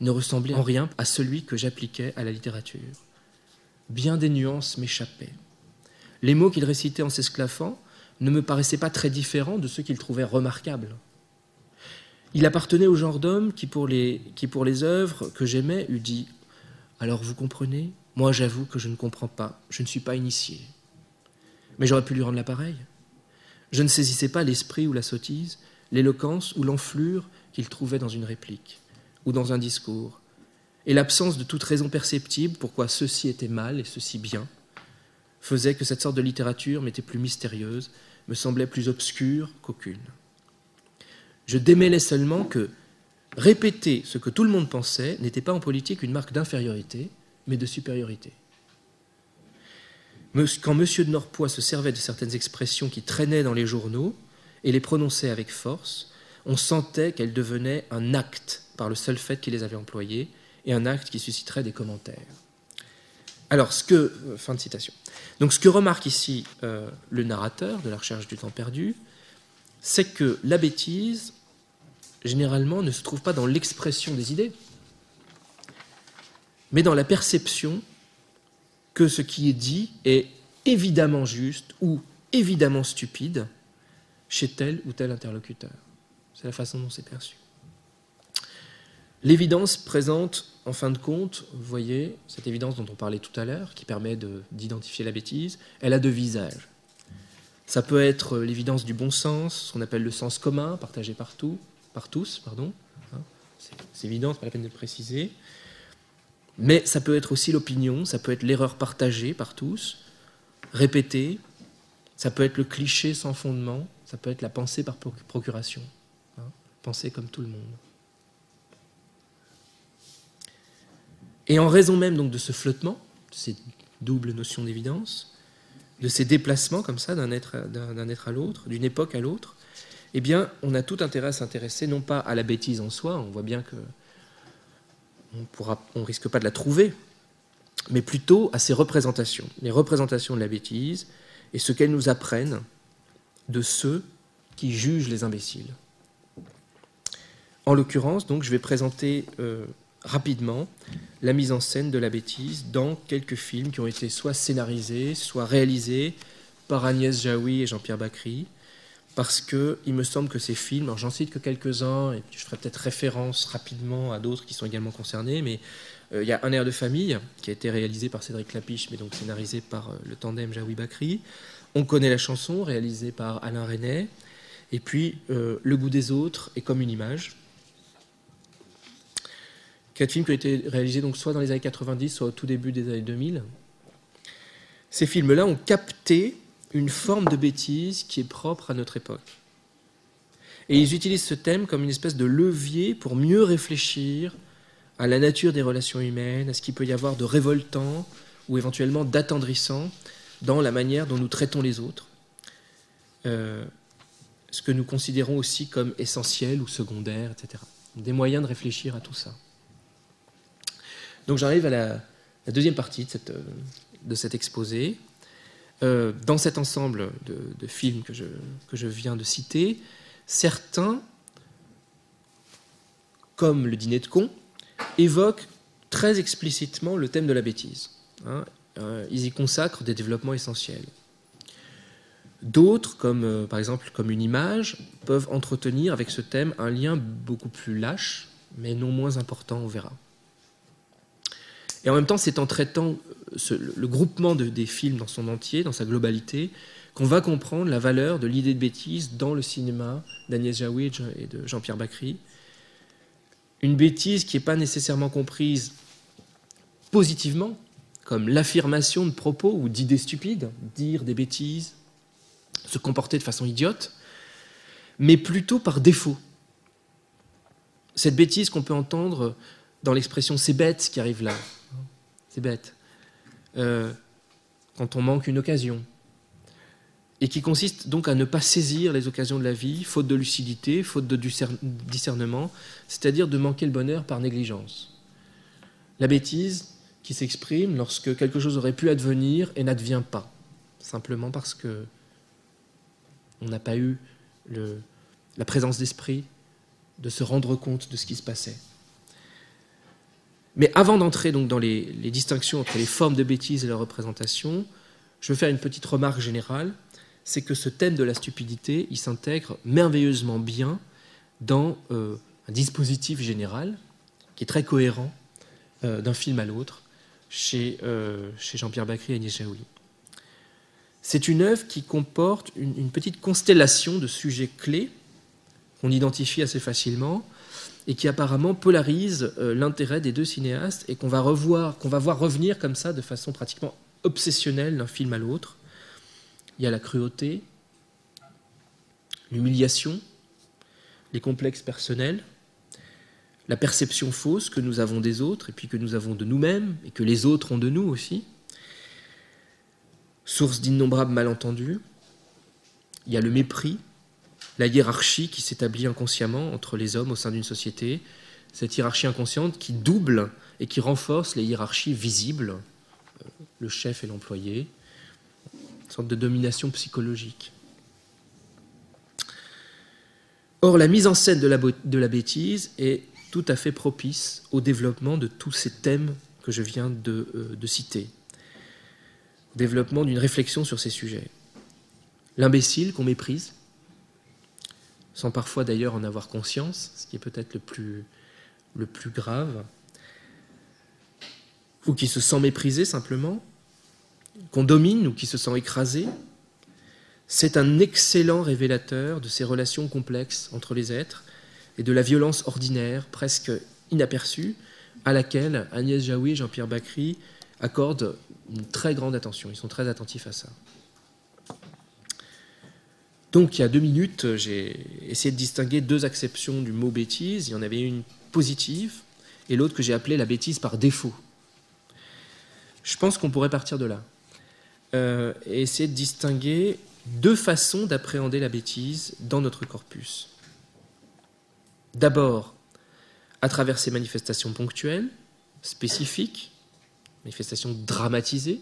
ne ressemblait en rien à celui que j'appliquais à la littérature. Bien des nuances m'échappaient. Les mots qu'il récitait en s'esclaffant ne me paraissaient pas très différents de ceux qu'il trouvait remarquables. Il appartenait au genre d'homme qui, pour les, qui, œuvres que j'aimais, eût dit Alors vous comprenez? Moi, j'avoue que je ne comprends pas, je ne suis pas initié. Mais j'aurais pu lui rendre l'appareil. Je ne saisissais pas l'esprit ou la sottise, l'éloquence ou l'enflure qu'il trouvait dans une réplique ou dans un discours, et l'absence de toute raison perceptible pourquoi ceci était mal et ceci bien, faisait que cette sorte de littérature m'était plus mystérieuse, me semblait plus obscure qu'aucune. Je démêlais seulement que répéter ce que tout le monde pensait n'était pas en politique une marque d'infériorité, mais de supériorité. Quand M. de Norpois se servait de certaines expressions qui traînaient dans les journaux et les prononçait avec force, on sentait qu'elles devenaient un acte par le seul fait qu'il les avait emploées et un acte qui susciterait des commentaires. Alors, ce que. Euh, fin de citation. Donc, ce que remarque ici euh, le narrateur de la recherche du temps perdu, c'est que la bêtise généralement, ne se trouve pas dans l'expression des idées, mais dans la perception que ce qui est dit est évidemment juste ou évidemment stupide chez tel ou tel interlocuteur. C'est la façon dont c'est perçu. L'évidence présente, en fin de compte, vous voyez, cette évidence dont on parlait tout à l'heure, qui permet d'identifier la bêtise, elle a deux visages. Ça peut être l'évidence du bon sens, ce qu'on appelle le sens commun, partagé par tous, pardon. Hein, c'est évident, pas la peine de le préciser. Mais ça peut être aussi l'opinion, ça peut être l'erreur partagée par tous, répétée, ça peut être le cliché sans fondement, ça peut être la pensée par procuration. Hein, penser comme tout le monde. Et en raison même donc de ce flottement, de ces doubles notions d'évidence, de ces déplacements comme ça d'un être, être à l'autre, d'une époque à l'autre, eh bien, on a tout intérêt à s'intéresser non pas à la bêtise en soi, on voit bien que on ne risque pas de la trouver, mais plutôt à ses représentations, les représentations de la bêtise et ce qu'elles nous apprennent de ceux qui jugent les imbéciles. En l'occurrence, donc, je vais présenter euh, rapidement la mise en scène de la bêtise dans quelques films qui ont été soit scénarisés, soit réalisés par Agnès Jaoui et Jean-Pierre Bacry, parce qu'il me semble que ces films, alors j'en cite que quelques-uns, et je ferai peut-être référence rapidement à d'autres qui sont également concernés, mais euh, il y a Un air de famille, qui a été réalisé par Cédric Clapiche, mais donc scénarisé par euh, le tandem Jaoui Bakri. On connaît la chanson, réalisée par Alain René. Et puis euh, Le goût des autres et Comme une image. Quatre films qui ont été réalisés donc soit dans les années 90, soit au tout début des années 2000. Ces films-là ont capté une forme de bêtise qui est propre à notre époque. Et ils utilisent ce thème comme une espèce de levier pour mieux réfléchir à la nature des relations humaines, à ce qu'il peut y avoir de révoltant ou éventuellement d'attendrissant dans la manière dont nous traitons les autres, euh, ce que nous considérons aussi comme essentiel ou secondaire, etc. Des moyens de réfléchir à tout ça. Donc j'arrive à la, deuxième partie de, cette, cet exposé, euh, dans cet ensemble de, films que je, que je, viens de citer, certains, comme le dîner de con, évoquent très explicitement le thème de la bêtise. Hein. Euh, ils y consacrent des développements essentiels. D'autres, comme euh, par exemple comme une image, peuvent entretenir avec ce thème un lien beaucoup plus lâche, mais non moins important, on verra. Et en même temps, c'est en traitant le groupement des films dans son entier, dans sa globalité, qu'on va comprendre la valeur de l'idée de bêtise dans le cinéma d'Agnès Jaoui et de Jean-Pierre Bacry. Une bêtise qui n'est pas nécessairement comprise positivement, comme l'affirmation de propos ou d'idées stupides, dire des bêtises, se comporter de façon idiote, mais plutôt par défaut. Cette bêtise qu'on peut entendre dans l'expression c'est bête qui arrive là, c'est bête, euh, quand on manque une occasion, et qui consiste donc à ne pas saisir les occasions de la vie, faute de lucidité, faute de discernement, c'est-à-dire de manquer le bonheur par négligence. La bêtise qui s'exprime lorsque quelque chose aurait pu advenir et n'advient pas, simplement parce que on n'a pas eu la présence d'esprit de se rendre compte de ce qui se passait. Mais avant d'entrer donc dans les, distinctions entre les formes de bêtise et leur représentation, je veux faire une petite remarque générale c'est que ce thème de la stupidité, il s'intègre merveilleusement bien dans euh, un dispositif général qui est très cohérent euh, d'un film à l'autre chez, euh, Jean-Pierre Bacry et Agnès Jaoui. C'est une œuvre qui comporte une, petite constellation de sujets clés qu'on identifie assez facilement et qui apparemment polarise l'intérêt des deux cinéastes et qu'on va revoir, qu'on va voir revenir comme ça de façon pratiquement obsessionnelle d'un film à l'autre. Il y a la cruauté, l'humiliation, les complexes personnels, la perception fausse que nous avons des autres et puis que nous avons de nous-mêmes et que les autres ont de nous aussi, source d'innombrables malentendus. Il y a le mépris, la hiérarchie qui s'établit inconsciemment entre les hommes au sein d'une société, cette hiérarchie inconsciente qui double et qui renforce les hiérarchies visibles, euh, le chef et l'employé, sorte de domination psychologique. Or, la mise en scène de la, de la, bêtise est tout à fait propice au développement de tous ces thèmes que je viens de, euh, de citer. Développement d'une réflexion sur ces sujets. L'imbécile qu'on méprise, sans parfois d'ailleurs en avoir conscience, ce qui est peut-être le plus, le plus grave, ou qui se sent méprisé simplement, qu'on domine ou qui se sent écrasé, c'est un excellent révélateur de ces relations complexes entre les êtres et de la violence ordinaire, presque inaperçue, à laquelle Agnès Jaoui et Jean-Pierre Bacry accordent une très grande attention. Ils sont très attentifs à ça. Donc, il y a deux minutes, j'ai essayé de distinguer deux acceptions du mot bêtise. Il y en avait une positive et l'autre que j'ai appelée la bêtise par défaut. Je pense qu'on pourrait partir de là. Euh, et essayer de distinguer deux façons d'appréhender la bêtise dans notre corpus. D'abord, à travers ces manifestations ponctuelles, spécifiques, manifestations dramatisées.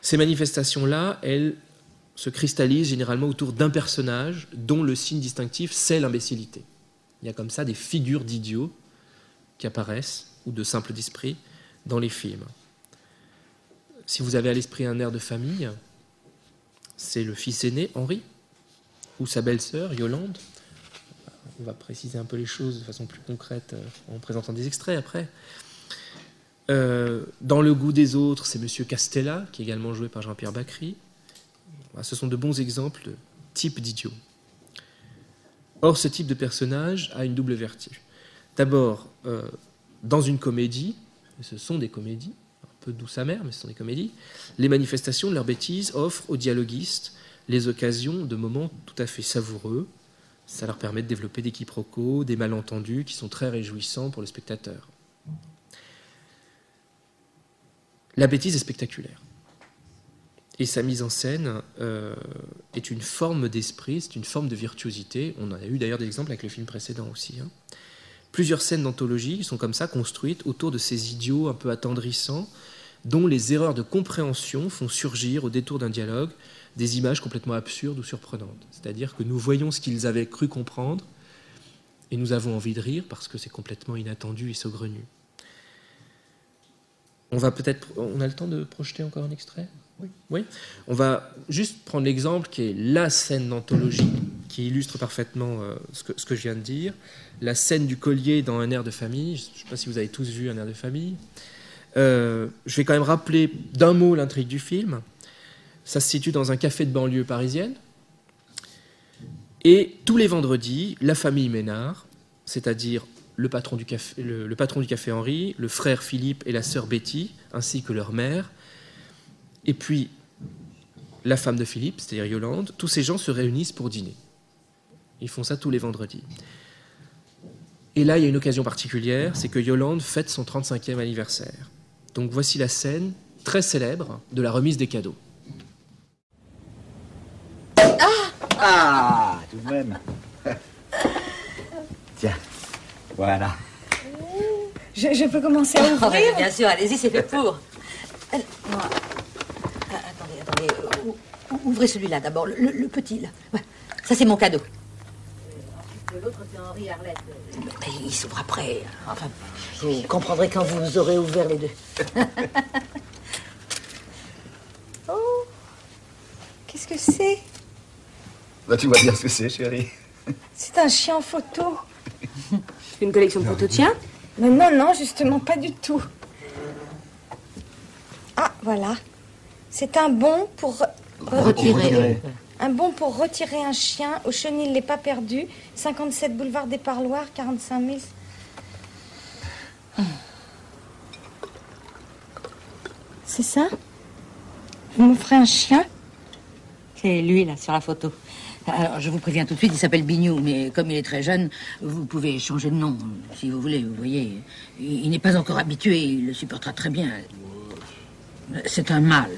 Ces manifestations-là, elles se cristallisent généralement autour d'un personnage dont le signe distinctif, c'est l'imbécilité. Il y a comme ça des figures d'idiots qui apparaissent, ou de simples d'esprit, dans les films. Si vous avez à l'esprit un air de famille, c'est le fils aîné, Henri, ou sa belle-sœur, Yolande. On va préciser un peu les choses de façon plus concrète euh, en présentant des extraits après. Euh, dans le goût des autres, c'est Monsieur Castella, qui est également joué par Jean-Pierre Bacry. Ce sont de bons exemples de type d'idiot. Or, ce type de personnage a une double vertu. D'abord, euh, dans une comédie, ce sont des comédies, peu d'où sa mère, mais ce sont des comédies, les manifestations de leur bêtise offrent aux dialoguistes les occasions de moments tout à fait savoureux. Ça leur permet de développer des quiproquos, des malentendus qui sont très réjouissants pour le spectateur. La bêtise est spectaculaire. Et sa mise en scène euh, est une forme d'esprit, c'est une forme de virtuosité. On en a eu d'ailleurs des exemples avec le film précédent aussi. Hein. Plusieurs scènes d'anthologie sont comme ça construites autour de ces idiots un peu attendrissants dont les erreurs de compréhension font surgir au détour d'un dialogue des images complètement absurdes ou surprenantes. C'est-à-dire que nous voyons ce qu'ils avaient cru comprendre et nous avons envie de rire parce que c'est complètement inattendu et saugrenu. On va peut-être, on a le temps de projeter encore un extrait? Oui. On va juste prendre l'exemple qui est la scène d'anthologie qui illustre parfaitement euh, ce, que, je viens de dire. La scène du collier dans un air de famille. Je ne sais pas si vous avez tous vu un air de famille. Euh, je vais quand même rappeler d'un mot l'intrigue du film. Ça se situe dans un café de banlieue parisienne. Et tous les vendredis, la famille Ménard, c'est-à-dire le patron, du café, le patron du café Henri, le frère Philippe et la sœur Betty, ainsi que leur mère, et puis la femme de Philippe, c'est-à-dire Yolande, tous ces gens se réunissent pour dîner. Ils font ça tous les vendredis. Et là, il y a une occasion particulière, c'est que Yolande fête son 35e anniversaire. Donc voici la scène très célèbre de la remise des cadeaux. Ah, ah tout de même. Tiens, voilà. Je, je, peux commencer à ouvrir oh, Bien sûr, allez-y, c'est fait pour. Euh. Ouvrez celui-là d'abord, le, le, petit, là. Ouais. Ça, c'est mon cadeau. L'autre, c'est Henri Arlette. Mais il s'ouvre après. Enfin, vous comprendrez quand vous aurez ouvert les deux. oh Qu'est-ce que c'est? Bah, tu vois bien ce que c'est, chérie. C'est un chien en photo. Une collection de photos de chiens? Non, non, non, justement, pas du tout. Ah, voilà. C'est un bon pour... Retirer. Un bon pour retirer un chien au chenil n'est pas perdu. 57 boulevard des Parloirs, 45 000. C'est ça? Vous m'offrez un chien? C'est lui, là, sur la photo. Alors, je vous préviens tout de suite, il s'appelle Bignou, mais comme il est très jeune, vous pouvez changer de nom, si vous voulez. Vous voyez, il n'est pas encore habitué, il le supportera très bien. C'est un mâle.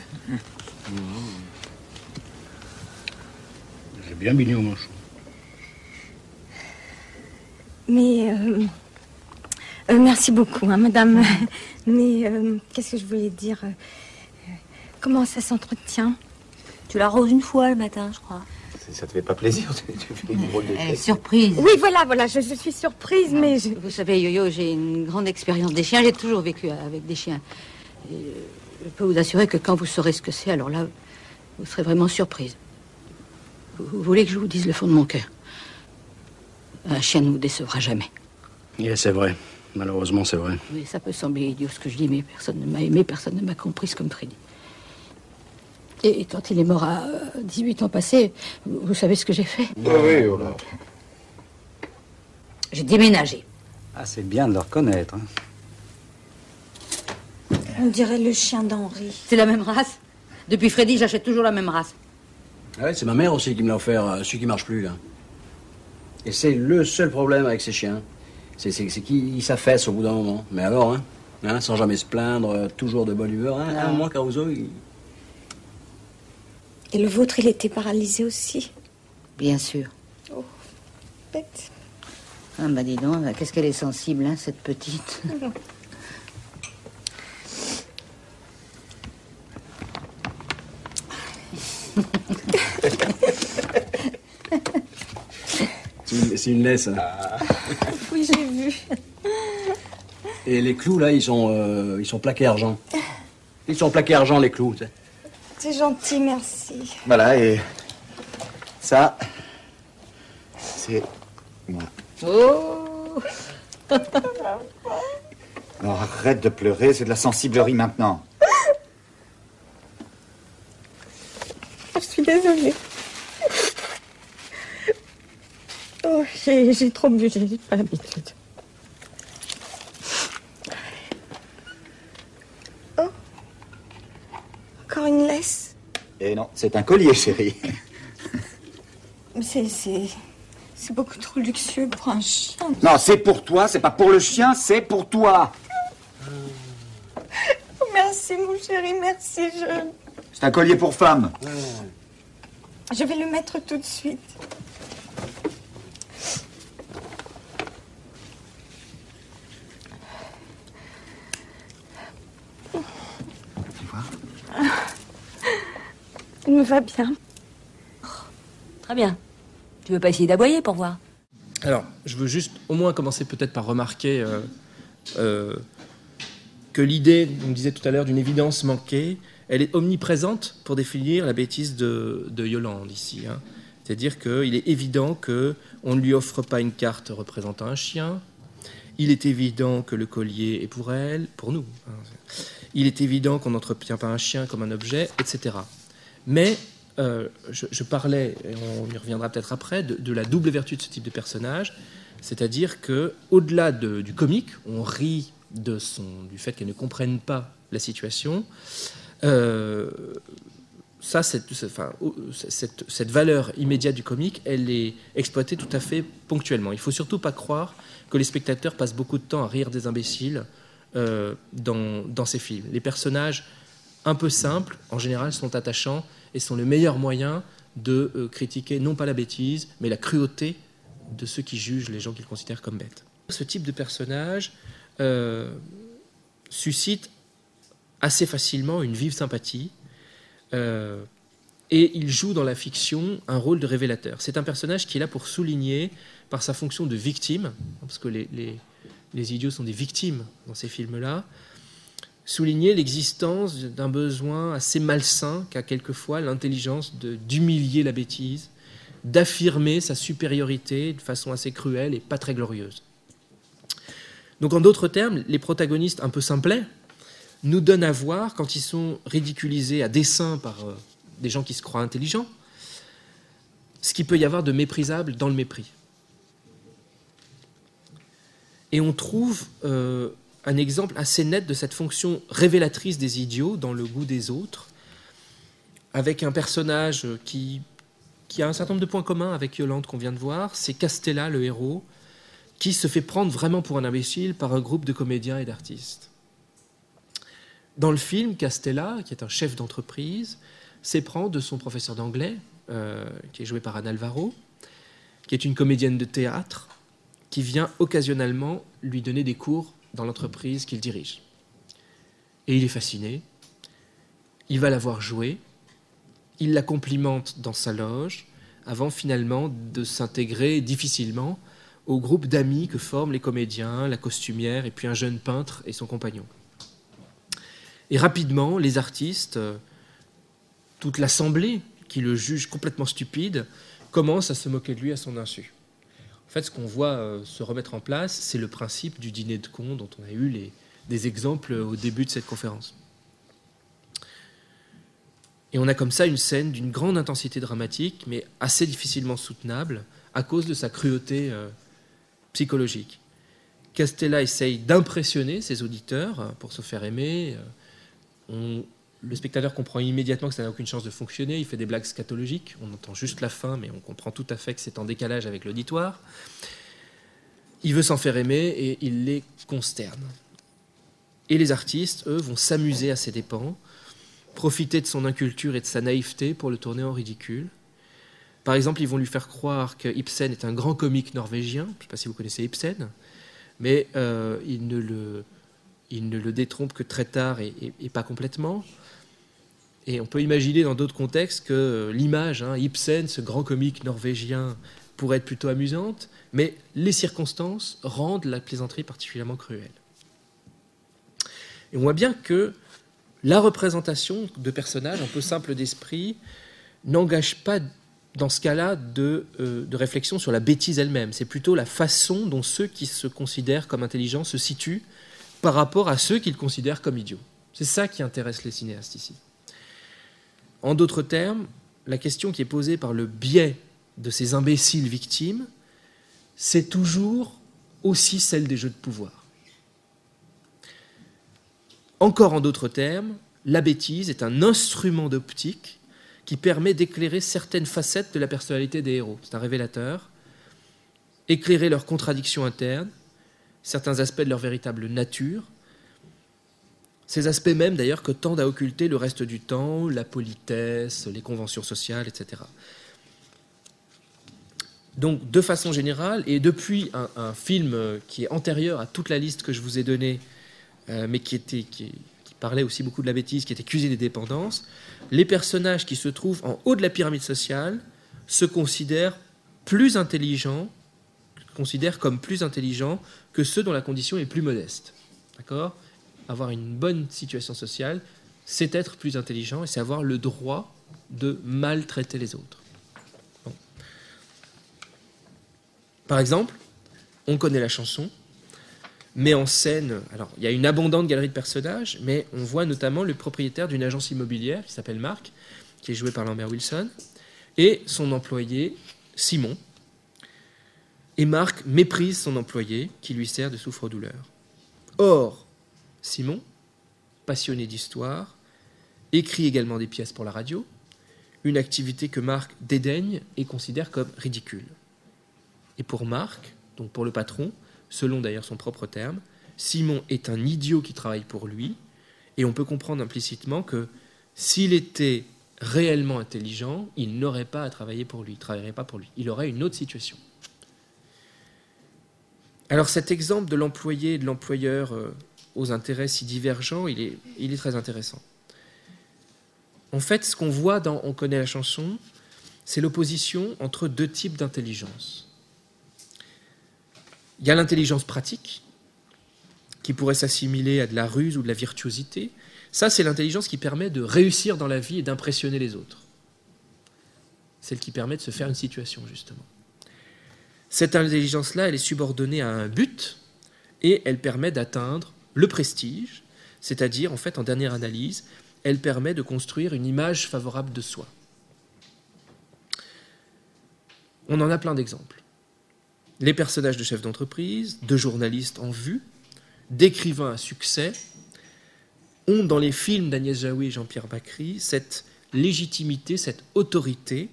Bien Bignou, mon chou. Mais... Euh, euh, merci beaucoup, hein, madame. Mais euh, qu'est-ce que je voulais dire Comment ça s'entretient? Tu l'arroses une fois le matin, je crois. Ça te fait pas plaisir Tu, tu fais une drôle de Elle est surprise. Oui, voilà, voilà, je, je suis surprise, Non, mais... Je... Vous savez, Yo-Yo, j'ai une grande expérience des chiens. J'ai toujours vécu avec des chiens. Et je peux vous assurer que quand vous saurez ce que c'est, alors là, vous serez vraiment surprise. Vous, voulez que je vous dise le fond de mon cœur? Un chien ne vous décevra jamais. Oui, c'est vrai. Malheureusement, c'est vrai. Oui, ça peut sembler idiot ce que je dis, mais personne ne m'a aimé, personne ne m'a comprise comme Freddy. Et quand il est mort à 18 ans passés, vous, vous savez ce que j'ai fait? Ah oui, oh là. J'ai déménagé. Ah, c'est bien de le reconnaître. hein. On dirait le chien d'Henri. C'est la même race. Depuis Freddy, j'achète toujours la même race. Ah ouais, c'est ma mère aussi qui me l'a offert, euh, celui qui marche plus, là. Et c'est le seul problème avec ces chiens. C'est qu'ils s'affaissent au bout d'un moment. Mais alors, hein, hein, sans jamais se plaindre, euh, toujours de bonne humeur. Hein, Ah. hein, moi, Caruso, il... Et le vôtre, il était paralysé aussi? Bien sûr. Bête. Ah bah dis donc, bah, qu'est-ce qu'elle est sensible, hein, cette petite? Une, c'est une laisse. hein. Oui, j'ai vu. Et les clous, là, ils sont, euh, ils sont plaqués argent. Ils sont plaqués argent, les clous. C'est gentil, merci. Voilà, et ça, c'est moi. Oh Alors arrête de pleurer, c'est de la sensiblerie maintenant. Je suis désolée. Oh, j'ai j'ai trop bu, j'ai pas l'habitude. Oh. Encore une laisse. Et non, c'est un collier, chérie. Mais c'est- c'est. Beaucoup trop luxueux pour un chien. Non, c'est pour toi, c'est pas pour le chien, c'est pour toi. Merci, mon chéri, merci. Je, C'est un collier pour femme. Je vais le mettre tout de suite. Il me va bien. Très bien. Tu veux pas essayer d'aboyer pour voir? Alors, je veux juste au moins commencer peut-être par remarquer euh, euh, que l'idée, on disait tout à l'heure, d'une évidence manquée, elle est omniprésente pour définir la bêtise de, Yolande ici. Hein. C'est-à-dire qu'il est évident qu'on ne lui offre pas une carte représentant un chien. Il est évident que le collier est pour elle, pour nous. Hein. Il est évident qu'on n'entretient pas un chien comme un objet, etc. Mais euh, je, parlais, et on y reviendra peut-être après, de, la double vertu de ce type de personnage, c'est-à-dire que au-delà du comique, on rit du fait qu'elle ne comprenne pas la situation. Euh, ça, cette, valeur immédiate du comique, elle est exploitée tout à fait ponctuellement. Il ne faut surtout pas croire que les spectateurs passent beaucoup de temps à rire des imbéciles euh, dans, ces films. Les personnages un peu simples, en général, sont attachants et sont le meilleur moyen de euh, critiquer non pas la bêtise, mais la cruauté de ceux qui jugent les gens qu'ils considèrent comme bêtes. Ce type de personnage suscite assez facilement une vive sympathie. Euh, et il joue dans la fiction un rôle de révélateur. C'est un personnage qui est là pour souligner, par sa fonction de victime, parce que les, les, idiots sont des victimes dans ces films-là, souligner l'existence d'un besoin assez malsain qu'a quelquefois l'intelligence d'humilier la bêtise, d'affirmer sa supériorité de façon assez cruelle et pas très glorieuse. Donc en d'autres termes, les protagonistes un peu simplets nous donnent à voir, quand ils sont ridiculisés à dessein par euh, des gens qui se croient intelligents, ce qu'il peut y avoir de méprisable dans le mépris. Et on trouve euh, un exemple assez net de cette fonction révélatrice des idiots dans le goût des autres, avec un personnage qui, qui a un certain nombre de points communs avec Yolande qu'on vient de voir, c'est Castella, le héros, qui se fait prendre vraiment pour un imbécile par un groupe de comédiens et d'artistes. Dans le film, Castella, qui est un chef d'entreprise, s'éprend de son professeur d'anglais, euh, qui est joué par Anne Alvaro, qui est une comédienne de théâtre, qui vient occasionnellement lui donner des cours dans l'entreprise qu'il dirige. Et il est fasciné, il va la voir jouer, il la complimente dans sa loge, avant finalement de s'intégrer difficilement au groupe d'amis que forment les comédiens, la costumière et puis un jeune peintre et son compagnon. Et rapidement, les artistes, euh, toute l'assemblée qui le juge complètement stupide, commence à se moquer de lui à son insu. En fait, ce qu'on voit euh, se remettre en place, c'est le principe du dîner de cons dont on a eu des exemples au début de cette conférence. Et on a comme ça une scène d'une grande intensité dramatique, mais assez difficilement soutenable à cause de sa cruauté euh, psychologique. Castella essaye d'impressionner ses auditeurs pour se faire aimer. Le spectateur comprend immédiatement que ça n'a aucune chance de fonctionner. Il fait des blagues scatologiques. On entend juste la fin, mais on comprend tout à fait que c'est en décalage avec l'auditoire. Il veut s'en faire aimer et il les consterne. Et les artistes, eux, vont s'amuser à ses dépens, profiter de son inculture et de sa naïveté pour le tourner en ridicule. Par exemple, ils vont lui faire croire que Ibsen est un grand comique norvégien. Je ne sais pas si vous connaissez Ibsen, mais euh, il, ne le, il, ne le, détrompe que très tard et, pas complètement. Et on peut imaginer dans d'autres contextes que l'image, hein, Ibsen, ce grand comique norvégien, pourrait être plutôt amusante, mais les circonstances rendent la plaisanterie particulièrement cruelle. Et on voit bien que la représentation de personnages un peu simples d'esprit n'engage pas dans ce cas-là euh, de, réflexion sur la bêtise elle-même. C'est plutôt la façon dont ceux qui se considèrent comme intelligents se situent par rapport à ceux qu'ils considèrent comme idiots. C'est ça qui intéresse les cinéastes ici. En d'autres termes, la question qui est posée par le biais de ces imbéciles victimes, c'est toujours aussi celle des jeux de pouvoir. Encore en d'autres termes, la bêtise est un instrument d'optique qui permet d'éclairer certaines facettes de la personnalité des héros. C'est un révélateur. Éclairer leurs contradictions internes, certains aspects de leur véritable nature, ces aspects même d'ailleurs que tendent à occulter le reste du temps, la politesse, les conventions sociales, etc. Donc de façon générale, et depuis un, film qui est antérieur à toute la liste que je vous ai donnée, euh, mais qui, parlait aussi beaucoup de la bêtise, qui était Cuisine des dépendances, les personnages qui se trouvent en haut de la pyramide sociale se considèrent plus intelligents, considèrent comme plus intelligents que ceux dont la condition est plus modeste. D'accord? Avoir une bonne situation sociale, c'est être plus intelligent et c'est avoir le droit de maltraiter les autres. Par exemple, on connaît la chanson, met en scène, alors il y a une abondante galerie de personnages, mais on voit notamment le propriétaire d'une agence immobilière qui s'appelle Marc, qui est joué par Lambert Wilson, et son employé Simon. Et Marc méprise son employé qui lui sert de souffre-douleur. Or, Simon, passionné d'histoire, écrit également des pièces pour la radio, une activité que Marc dédaigne et considère comme ridicule. Et pour Marc, donc pour le patron, selon d'ailleurs son propre terme, Simon est un idiot qui travaille pour lui, et on peut comprendre implicitement que s'il était réellement intelligent, il n'aurait pas à travailler pour lui, il travaillerait pas pour lui, il aurait une autre situation. Alors cet exemple de l'employé et de l'employeur euh, aux intérêts si divergents, il est, il est très intéressant. En fait, ce qu'on voit dans On connaît la chanson, c'est l'opposition entre deux types d'intelligence. Il y a l'intelligence pratique, qui pourrait s'assimiler à de la ruse ou de la virtuosité. Ça, c'est l'intelligence qui permet de réussir dans la vie et d'impressionner les autres. Celle qui permet de se faire une situation, justement. Cette intelligence-là, elle est subordonnée à un but et elle permet d'atteindre le prestige, c'est-à-dire, en fait, en dernière analyse, elle permet de construire une image favorable de soi. On en a plein d'exemples. Les personnages de chefs d'entreprise, de journalistes en vue, d'écrivains à succès, ont dans les films d'Agnès Jaoui et Jean-Pierre Bacry cette légitimité, cette autorité,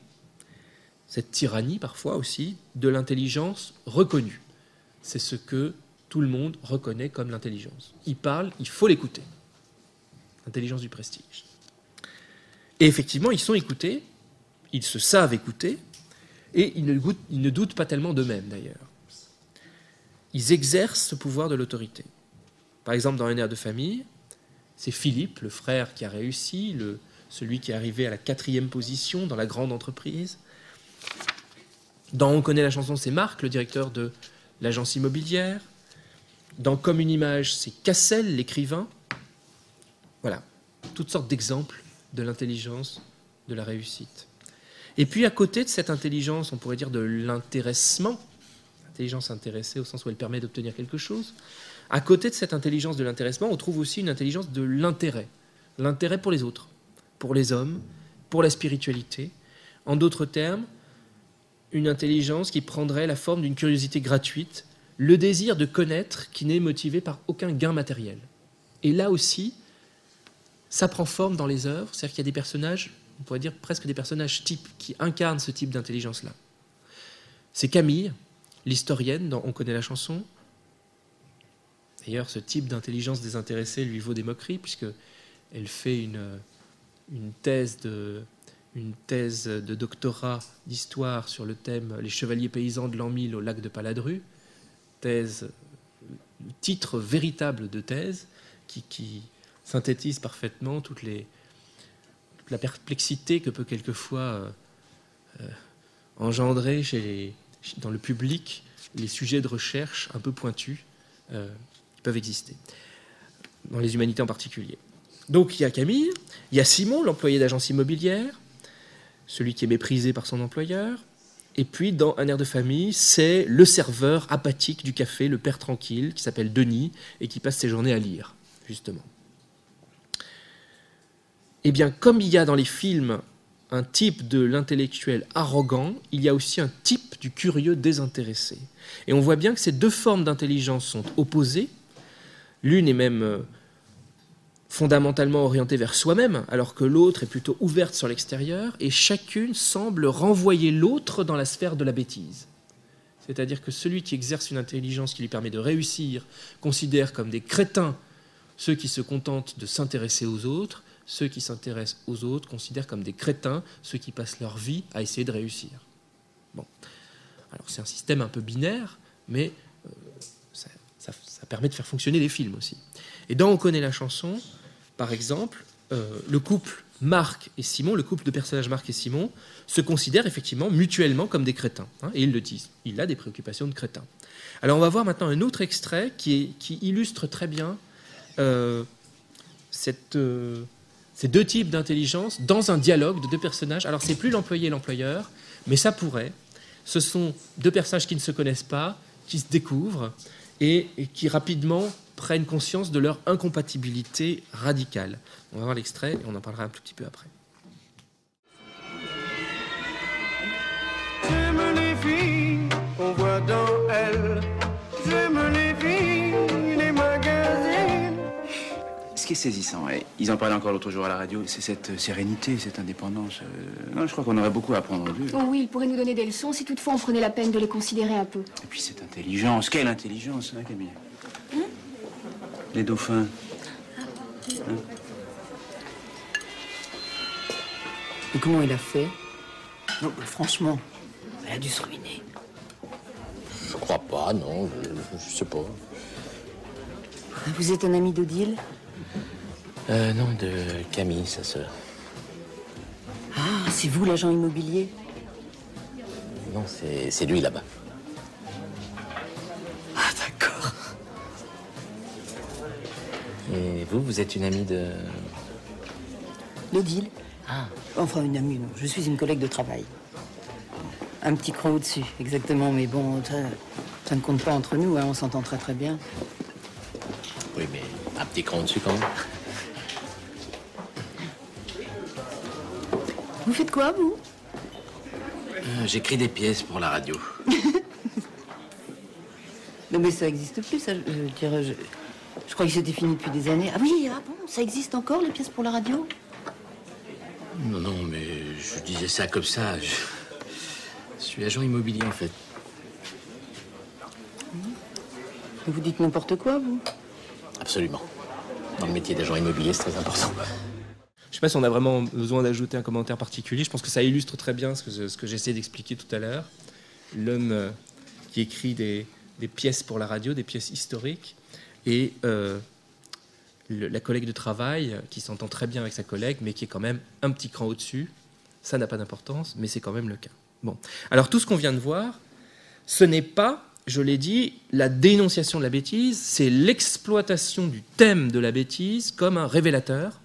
cette tyrannie parfois aussi, de l'intelligence reconnue. C'est ce que tout le monde reconnaît comme l'intelligence. Il parle, il faut l'écouter intelligence du prestige. Et effectivement, ils sont écoutés, ils se savent écouter, et ils ne, doutent pas tellement d'eux-mêmes d'ailleurs. Ils exercent ce pouvoir de l'autorité. Par exemple, dans un air de famille, c'est Philippe, le frère qui a réussi, celui qui est arrivé à la quatrième position dans la grande entreprise. Dans On connaît la chanson, c'est Marc, le directeur de l'agence immobilière. Dans Comme une image, c'est Cassel, l'écrivain. Voilà, toutes sortes d'exemples de l'intelligence, de la réussite. Et puis à côté de cette intelligence, on pourrait dire de l'intéressement, intelligence intéressée au sens où elle permet d'obtenir quelque chose, à côté de cette intelligence de l'intéressement, on trouve aussi une intelligence de l'intérêt, l'intérêt pour les autres, pour les hommes, pour la spiritualité. En d'autres termes, une intelligence qui prendrait la forme d'une curiosité gratuite, le désir de connaître qui n'est motivé par aucun gain matériel. Et là aussi, ça prend forme dans les œuvres, c'est-à-dire qu'il y a des personnages, on pourrait dire presque des personnages types, qui incarnent ce type d'intelligence-là. C'est Camille, l'historienne, dont on connaît la chanson. D'ailleurs, ce type d'intelligence désintéressée lui vaut des moqueries, puisqu'elle fait une, une, thèse de, une thèse de doctorat d'histoire sur le thème Les chevaliers paysans de l'an 1000 au lac de Paladru, thèse, titre véritable de thèse, qui, synthétise parfaitement toute la perplexité que peut quelquefois euh, euh, engendrer chez dans le public les sujets de recherche un peu pointus euh, qui peuvent exister, dans les humanités en particulier. Donc il y a Camille, il y a Simon, l'employé d'agence immobilière, celui qui est méprisé par son employeur, et puis dans Un air de famille, c'est le serveur apathique du café, le père tranquille, qui s'appelle Denis, et qui passe ses journées à lire, justement. Eh bien, comme il y a dans les films un type de l'intellectuel arrogant, il y a aussi un type du curieux désintéressé. Et on voit bien que ces deux formes d'intelligence sont opposées. L'une est même euh, fondamentalement orientée vers soi-même, alors que l'autre est plutôt ouverte sur l'extérieur, et chacune semble renvoyer l'autre dans la sphère de la bêtise. C'est-à-dire que celui qui exerce une intelligence qui lui permet de réussir considère comme des crétins ceux qui se contentent de s'intéresser aux autres, ceux qui s'intéressent aux autres considèrent comme des crétins ceux qui passent leur vie à essayer de réussir. Bon. Alors c'est un système un peu binaire, mais euh, ça, permet de faire fonctionner les films aussi. Et dans On connaît la chanson, par exemple, euh, le couple Marc et Simon, le couple de personnages Marc et Simon, se considèrent effectivement mutuellement comme des crétins. Hein, et ils le disent. Il a des préoccupations de crétin. Alors on va voir maintenant un autre extrait qui, illustre très bien euh, cette ces deux types d'intelligence dans un dialogue de deux personnages. Alors c'est plus l'employé et l'employeur, mais ça pourrait. Ce sont deux personnages qui ne se connaissent pas, qui se découvrent et, qui rapidement prennent conscience de leur incompatibilité radicale. On va voir l'extrait et on en parlera un tout petit peu après. on voit dans elle ce qui est saisissant, ils en parlaient encore l'autre jour à la radio, c'est cette sérénité, cette indépendance. Euh, non, je crois qu'on aurait beaucoup à apprendre d'eux. Oh oui, ils pourraient nous donner des leçons si toutefois on prenait la peine de les considérer un peu. Et puis cette intelligence, quelle intelligence, hein, Camille? Hein? Les dauphins. Hein Et comment il a fait? Non, Franchement, elle a dû se ruiner. Je crois pas, non, je, je sais pas. Vous êtes un ami d'Odile? Euh, non, de Camille, sa sœur. Ah, c'est vous l'agent immobilier? Non, c'est lui là-bas. Et vous, vous êtes une amie de... Deal. Ah. Enfin, une amie, non. Je suis une collègue de travail. Un petit cran au-dessus, exactement. Mais bon, ça, ne compte pas entre nous, hein. on s'entend très très bien. Oui, mais un petit cran au-dessus quand même. Vous faites quoi, vous? Euh, J'écris des pièces pour la radio. non, mais ça n'existe plus, ça, je, dirais. Je, crois que c'était fini depuis des années. Ah oui, ah bon, ça existe encore, les pièces pour la radio? Non, non, mais je disais ça comme ça. Je, suis agent immobilier, en fait. Vous dites n'importe quoi, vous Absolument. Dans le métier d'agent immobilier, c'est très important. Je ne sais pas si on a vraiment besoin d'ajouter un commentaire particulier. Je pense que ça illustre très bien ce que, ce que j'essaie d'expliquer tout à l'heure. L'homme euh, qui écrit des, pièces pour la radio, des pièces historiques, et euh, la collègue de travail qui s'entend très bien avec sa collègue, mais qui est quand même un petit cran au-dessus. Ça n'a pas d'importance, mais c'est quand même le cas. Bon. Alors tout ce qu'on vient de voir, ce n'est pas, je l'ai dit, la dénonciation de la bêtise, c'est l'exploitation du thème de la bêtise comme un révélateur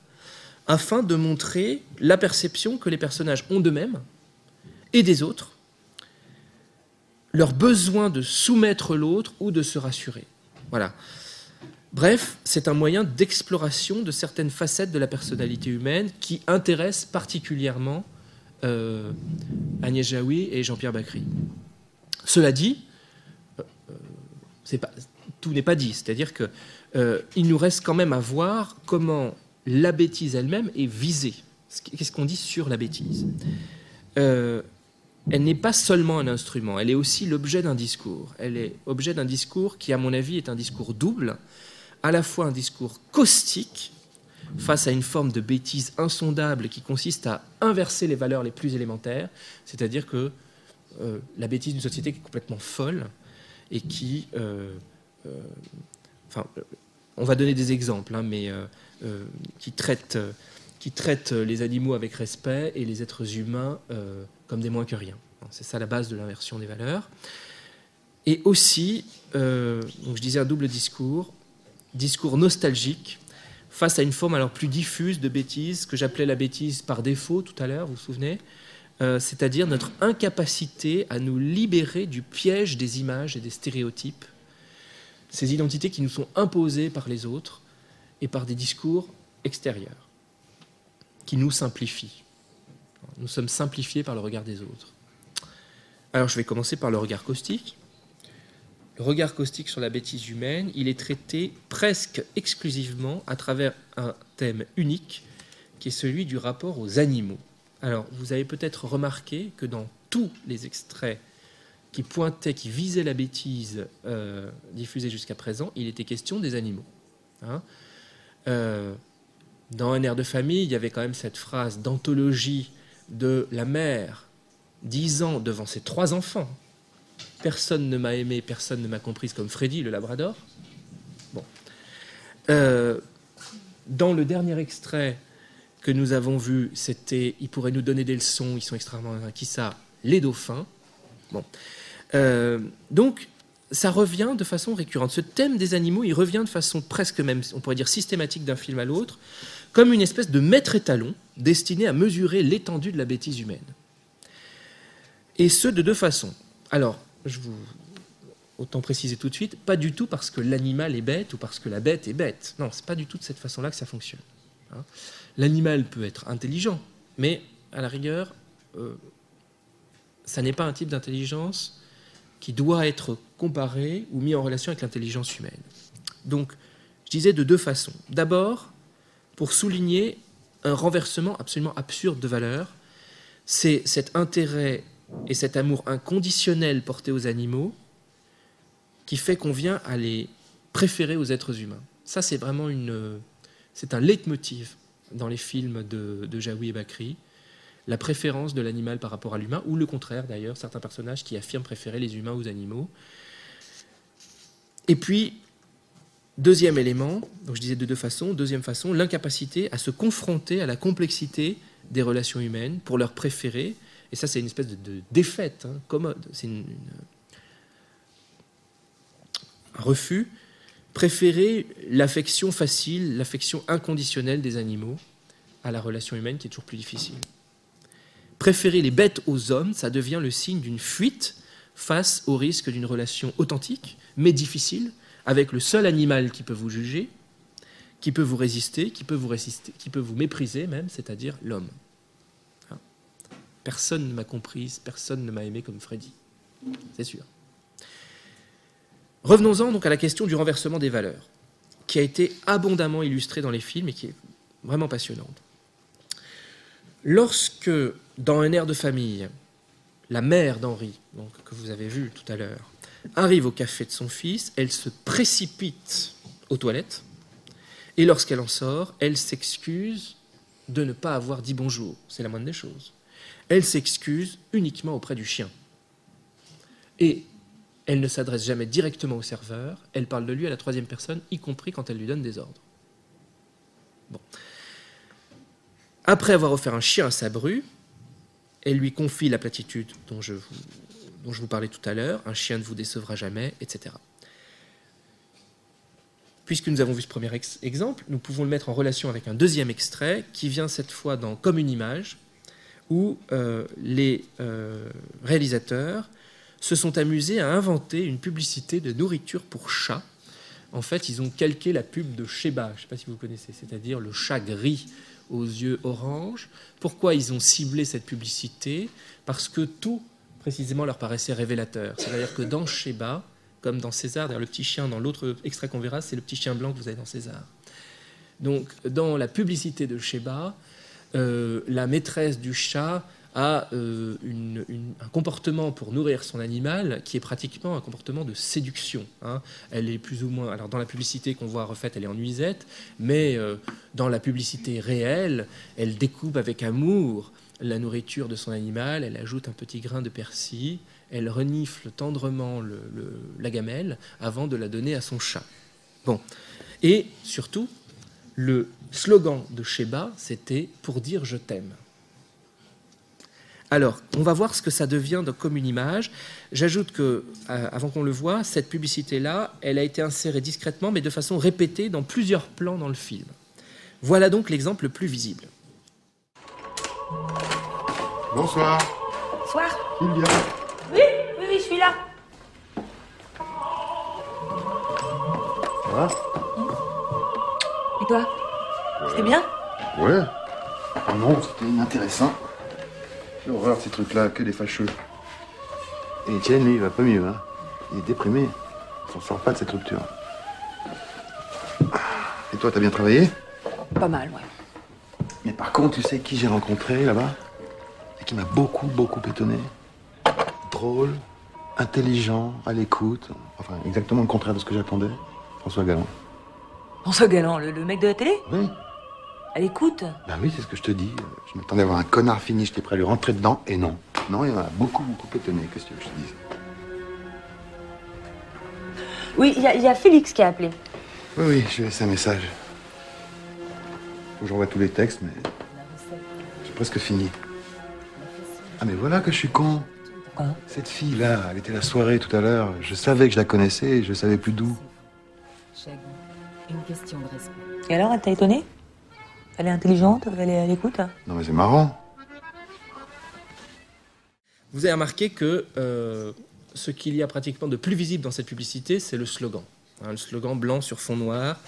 afin de montrer la perception que les personnages ont d'eux-mêmes et des autres, leur besoin de soumettre l'autre ou de se rassurer. Voilà. Bref, c'est un moyen d'exploration de certaines facettes de la personnalité humaine qui intéressent particulièrement euh, Agnès Jaoui et Jean-Pierre Bacry. Cela dit, euh, euh, tout n'est pas dit, c'est-à-dire qu'il nous reste quand même à voir comment la bêtise elle-même est visée. Qu'est-ce qu'on dit sur la bêtise? Elle n'est pas seulement un instrument, elle est aussi l'objet d'un discours. Elle est objet d'un discours qui, à mon avis, est un discours double, à la fois un discours caustique, face à une forme de bêtise insondable qui consiste à inverser les valeurs les plus élémentaires, c'est-à-dire que euh, la bêtise d'une société qui est complètement folle et qui... Euh, enfin, on va donner des exemples, hein, mais euh, qui, traite, qui traite les animaux avec respect et les êtres humains euh, comme des moins que rien. C'est ça la base de l'inversion des valeurs. Et aussi, euh, je disais un double discours, discours nostalgique face à une forme alors plus diffuse de bêtise, que j'appelais la bêtise par défaut tout à l'heure, vous vous souvenez C'est-à-dire notre incapacité à nous libérer du piège des images et des stéréotypes, ces identités qui nous sont imposées par les autres, et par des discours extérieurs qui nous simplifient. Nous sommes simplifiés par le regard des autres. Alors je vais commencer par le regard caustique. Regard caustique sur la bêtise humaine, il est traité presque exclusivement à travers un thème unique qui est celui du rapport aux animaux. Alors vous avez peut-être remarqué que dans tous les extraits qui pointaient, qui visaient la bêtise euh, diffusée jusqu'à présent, il était question des animaux. Hein. Euh, dans un air de famille, il y avait quand même cette phrase d'anthologie de la mère disant devant ses trois enfants Personne ne m'a aimé, personne ne m'a comprise comme Freddy, le Labrador. Bon. Euh, dans le dernier extrait que nous avons vu, c'était Ils pourraient nous donner des leçons, ils sont extrêmement. Qui ça Les dauphins. Bon. Euh, donc, ça revient de façon récurrente. Ce thème des animaux, il revient de façon presque même, on pourrait dire systématique d'un film à l'autre, comme une espèce de maître étalon destiné à mesurer l'étendue de la bêtise humaine. Et ce, de deux façons. Alors, je vous autant préciser tout de suite, pas du tout parce que l'animal est bête ou parce que la bête est bête. Non, c'est pas du tout de cette façon-là que ça fonctionne. Hein. L'animal peut être intelligent, mais à la rigueur, euh, ça n'est pas un type d'intelligence qui doit être comparé ou mis en relation avec l'intelligence humaine. Donc, je disais de deux façons. D'abord, pour souligner un renversement absolument absurde de valeurs, c'est cet intérêt et cet amour inconditionnel porté aux animaux qui fait qu'on vient à les préférer aux êtres humains. Ça, c'est vraiment une, c'est un leitmotiv dans les films de, de Jaoui et Bakri, la préférence de l'animal par rapport à l'humain, ou le contraire d'ailleurs, certains personnages qui affirment préférer les humains aux animaux. Et puis, deuxième élément, donc je disais de deux façons, deuxième façon, l'incapacité à se confronter à la complexité des relations humaines pour leur préférer, et ça c'est une espèce de, défaite hein, commode, c'est un refus, préférer l'affection facile, l'affection inconditionnelle des animaux à la relation humaine qui est toujours plus difficile. Préférer les bêtes aux hommes, ça devient le signe d'une fuite face au risque d'une relation authentique, mais difficile, avec le seul animal qui peut vous juger, qui peut vous résister, qui peut vous résister, qui peut vous mépriser même, c'est-à-dire l'homme. Personne ne m'a comprise, personne ne m'a aimé comme Freddy. C'est sûr. Revenons-en donc à la question du renversement des valeurs, qui a été abondamment illustrée dans les films et qui est vraiment passionnante. Lorsque, dans un air de famille, la mère d'Henri, que vous avez vu tout à l'heure, arrive au café de son fils, elle se précipite aux toilettes, et lorsqu'elle en sort, elle s'excuse de ne pas avoir dit bonjour. C'est la moindre des choses. Elle s'excuse uniquement auprès du chien. Et elle ne s'adresse jamais directement au serveur, elle parle de lui à la troisième personne, y compris quand elle lui donne des ordres. Bon. Après avoir offert un chien à sa bru, elle lui confie la platitude dont je vous, dont je vous parlais tout à l'heure, un chien ne vous décevra jamais, etc. Puisque nous avons vu ce premier exemple, nous pouvons le mettre en relation avec un deuxième extrait qui vient cette fois dans Comme une image, où euh, les euh, réalisateurs se sont amusés à inventer une publicité de nourriture pour chats. En fait, ils ont calqué la pub de Sheba, je ne sais pas si vous connaissez, c'est-à-dire le chat gris aux yeux orange. Pourquoi ils ont ciblé cette publicité? Parce que tout, précisément, leur paraissait révélateur. C'est-à-dire que dans Sheba, comme dans César, le petit chien, dans l'autre extrait qu'on verra, c'est le petit chien blanc que vous avez dans César. Donc, dans la publicité de Sheba, euh, la maîtresse du chat a euh, un comportement pour nourrir son animal qui est pratiquement un comportement de séduction. Hein. Elle est plus ou moins, alors dans la publicité qu'on voit refaite, elle est en nuisette, mais euh, dans la publicité réelle, elle découpe avec amour la nourriture de son animal, elle ajoute un petit grain de persil, elle renifle tendrement la gamelle avant de la donner à son chat. Bon, et surtout, le slogan de Sheba, c'était pour dire je t'aime. Alors, on va voir ce que ça devient comme une image. J'ajoute que, euh, avant qu'on le voit, cette publicité-là, elle a été insérée discrètement, mais de façon répétée dans plusieurs plans dans le film. Voilà donc l'exemple le plus visible. Bonsoir. Bonsoir. Sylvia. Oui, oui, oui, je suis là. Ça va? Toi C'était bien Ouais. Ah non, c'était inintéressant. L'horreur, ces trucs-là, que des fâcheux. Et Etienne, lui, il va pas mieux, hein. Il est déprimé. Il s'en sort pas de cette rupture. Et toi, t'as bien travaillé Pas mal, ouais. Mais par contre, tu sais qui j'ai rencontré là-bas Et qui m'a beaucoup, beaucoup étonné? Drôle, intelligent, à l'écoute. Enfin, exactement le contraire de ce que j'attendais. François Galland. François Galland, le, le mec de la télé Oui. À l'écoute Bah oui, c'est ce que je te dis. Je m'attendais à voir un connard fini, j'étais prêt à lui rentrer dedans, et non. Non, il m'a beaucoup, beaucoup étonné, qu'est-ce que je te dise Oui, il y, a- il y a Félix qui a appelé. Oui, oui, je vais laisser un message. Faut que j'envoie tous les textes, mais. J'ai presque fini. Ah, mais voilà que je suis con. Cette fille-là, elle était à la soirée tout à l'heure. Je savais que je la connaissais et je savais plus d'où. Une question de respect. Et alors, elle t'a étonné? Elle est intelligente, elle est à l'écoute? Non, mais c'est marrant. Vous avez remarqué que euh, ce qu'il y a pratiquement de plus visible dans cette publicité, c'est le slogan. Hein, le slogan blanc sur fond noir.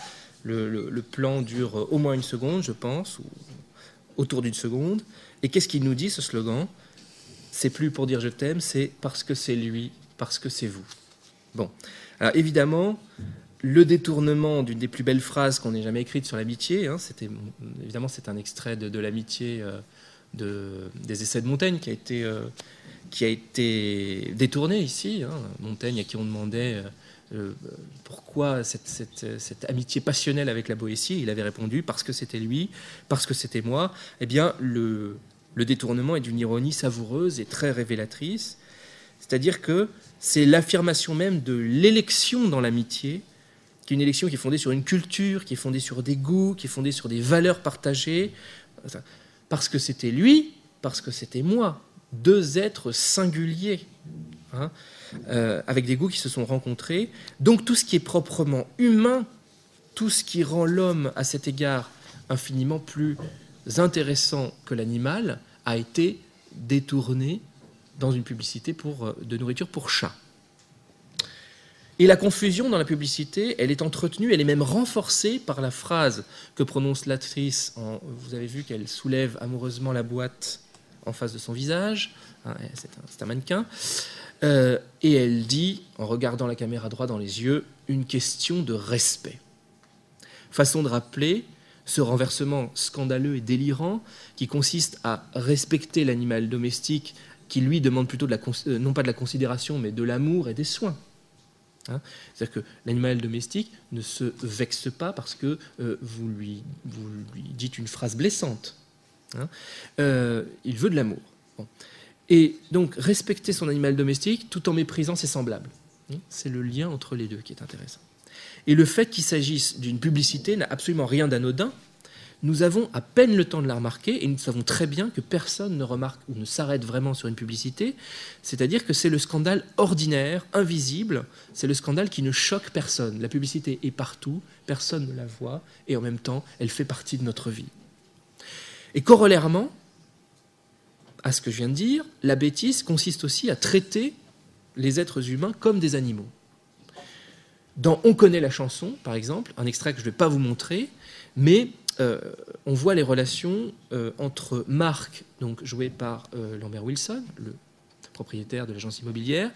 Le, le- le plan dure euh, au moins une seconde, je pense, ou autour d'une seconde. Et qu'est-ce qu'il nous dit, ce slogan? C'est plus pour dire je t'aime, c'est parce que c'est lui, parce que c'est vous. Bon. Alors évidemment, le détournement d'une des plus belles phrases qu'on ait jamais écrites sur l'amitié, hein, c'était évidemment c'est un extrait de, l'amitié euh, de, des essais de Montaigne qui a été euh, détourné ici. hein. Montaigne à qui on demandait euh, pourquoi cette, amitié passionnelle avec la Boétie, il avait répondu parce que c'était lui, parce que c'était moi. Eh bien, le détournement est d'une ironie savoureuse et très révélatrice. C'est-à-dire que c'est l'affirmation même de l'élection dans l'amitié, une élection qui est fondée sur une culture, qui est fondée sur des goûts, qui est fondée sur des valeurs partagées. Parce que c'était lui, parce que c'était moi. Deux êtres singuliers, hein, euh, avec des goûts qui se sont rencontrés. Donc tout ce qui est proprement humain, tout ce qui rend l'homme à cet égard infiniment plus intéressant que l'animal, a été détourné dans une publicité pour, euh, de nourriture pour chat. Et la confusion dans la publicité, elle est entretenue, elle est même renforcée par la phrase que prononce l'actrice. Vous avez vu qu'elle soulève amoureusement la boîte en face de son visage. hein, c'est un, mannequin. Euh, et elle dit, en regardant la caméra droit dans les yeux, une question de respect. Façon de rappeler ce renversement scandaleux et délirant qui consiste à respecter l'animal domestique qui lui demande plutôt de la, euh, non pas de la considération mais de l'amour et des soins. Hein C'est-à-dire que l'animal domestique ne se vexe pas parce que euh, vous, lui, dites une phrase blessante. Hein Euh, il veut de l'amour. Et donc respecter son animal domestique tout en méprisant ses semblables. Hein C'est le lien entre les deux qui est intéressant. Et le fait qu'il s'agisse d'une publicité n'a absolument rien d'anodin. Nous avons à peine le temps de la remarquer et nous savons très bien que personne ne remarque ou ne s'arrête vraiment sur une publicité. C'est-à-dire que c'est le scandale ordinaire, invisible, c'est le scandale qui ne choque personne. La publicité est partout, personne ne la voit et en même temps, elle fait partie de notre vie. Et corollairement à ce que je viens de dire, la bêtise consiste aussi à traiter les êtres humains comme des animaux. Dans On connaît la chanson, par exemple, un extrait que je ne vais pas vous montrer, mais euh, on voit les relations euh, entre Marc, donc joué par euh, Lambert Wilson, le propriétaire de l'agence immobilière,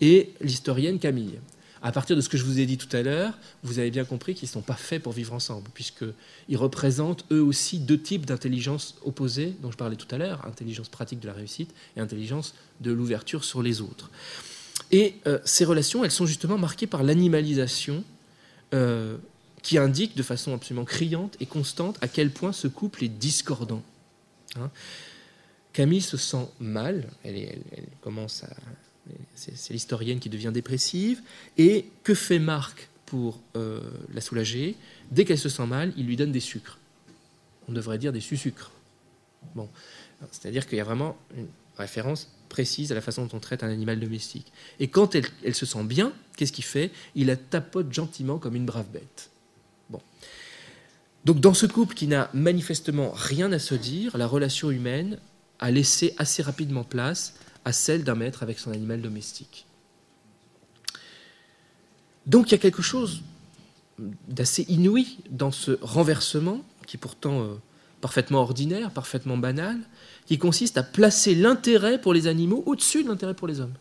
et l'historienne Camille. À partir de ce que je vous ai dit tout à l'heure, vous avez bien compris qu'ils ne sont pas faits pour vivre ensemble, puisqu'ils représentent eux aussi deux types d'intelligence opposées dont je parlais tout à l'heure, intelligence pratique de la réussite et intelligence de l'ouverture sur les autres. Et ces relations, elles sont justement marquées par l'animalisation qui indique de façon absolument criante et constante à quel point ce couple est discordant. Hein. Camille se sent mal, elle, commence à... C'est l'historienne qui devient dépressive. Et que fait Marc pour euh, la soulager? Dès qu'elle se sent mal, il lui donne des sucres. On devrait dire des sucres. Bon, c'est-à-dire qu'il y a vraiment une référence précise à la façon dont on traite un animal domestique. Et quand elle se sent bien, qu'est-ce qu'il fait? Il la tapote gentiment comme une brave bête. Donc dans ce couple qui n'a manifestement rien à se dire, la relation humaine a laissé assez rapidement place à celle d'un maître avec son animal domestique. Donc il y a quelque chose d'assez inouï dans ce renversement, qui est pourtant euh, parfaitement ordinaire, parfaitement banal, qui consiste à placer l'intérêt pour les animaux au-dessus de l'intérêt pour les hommes.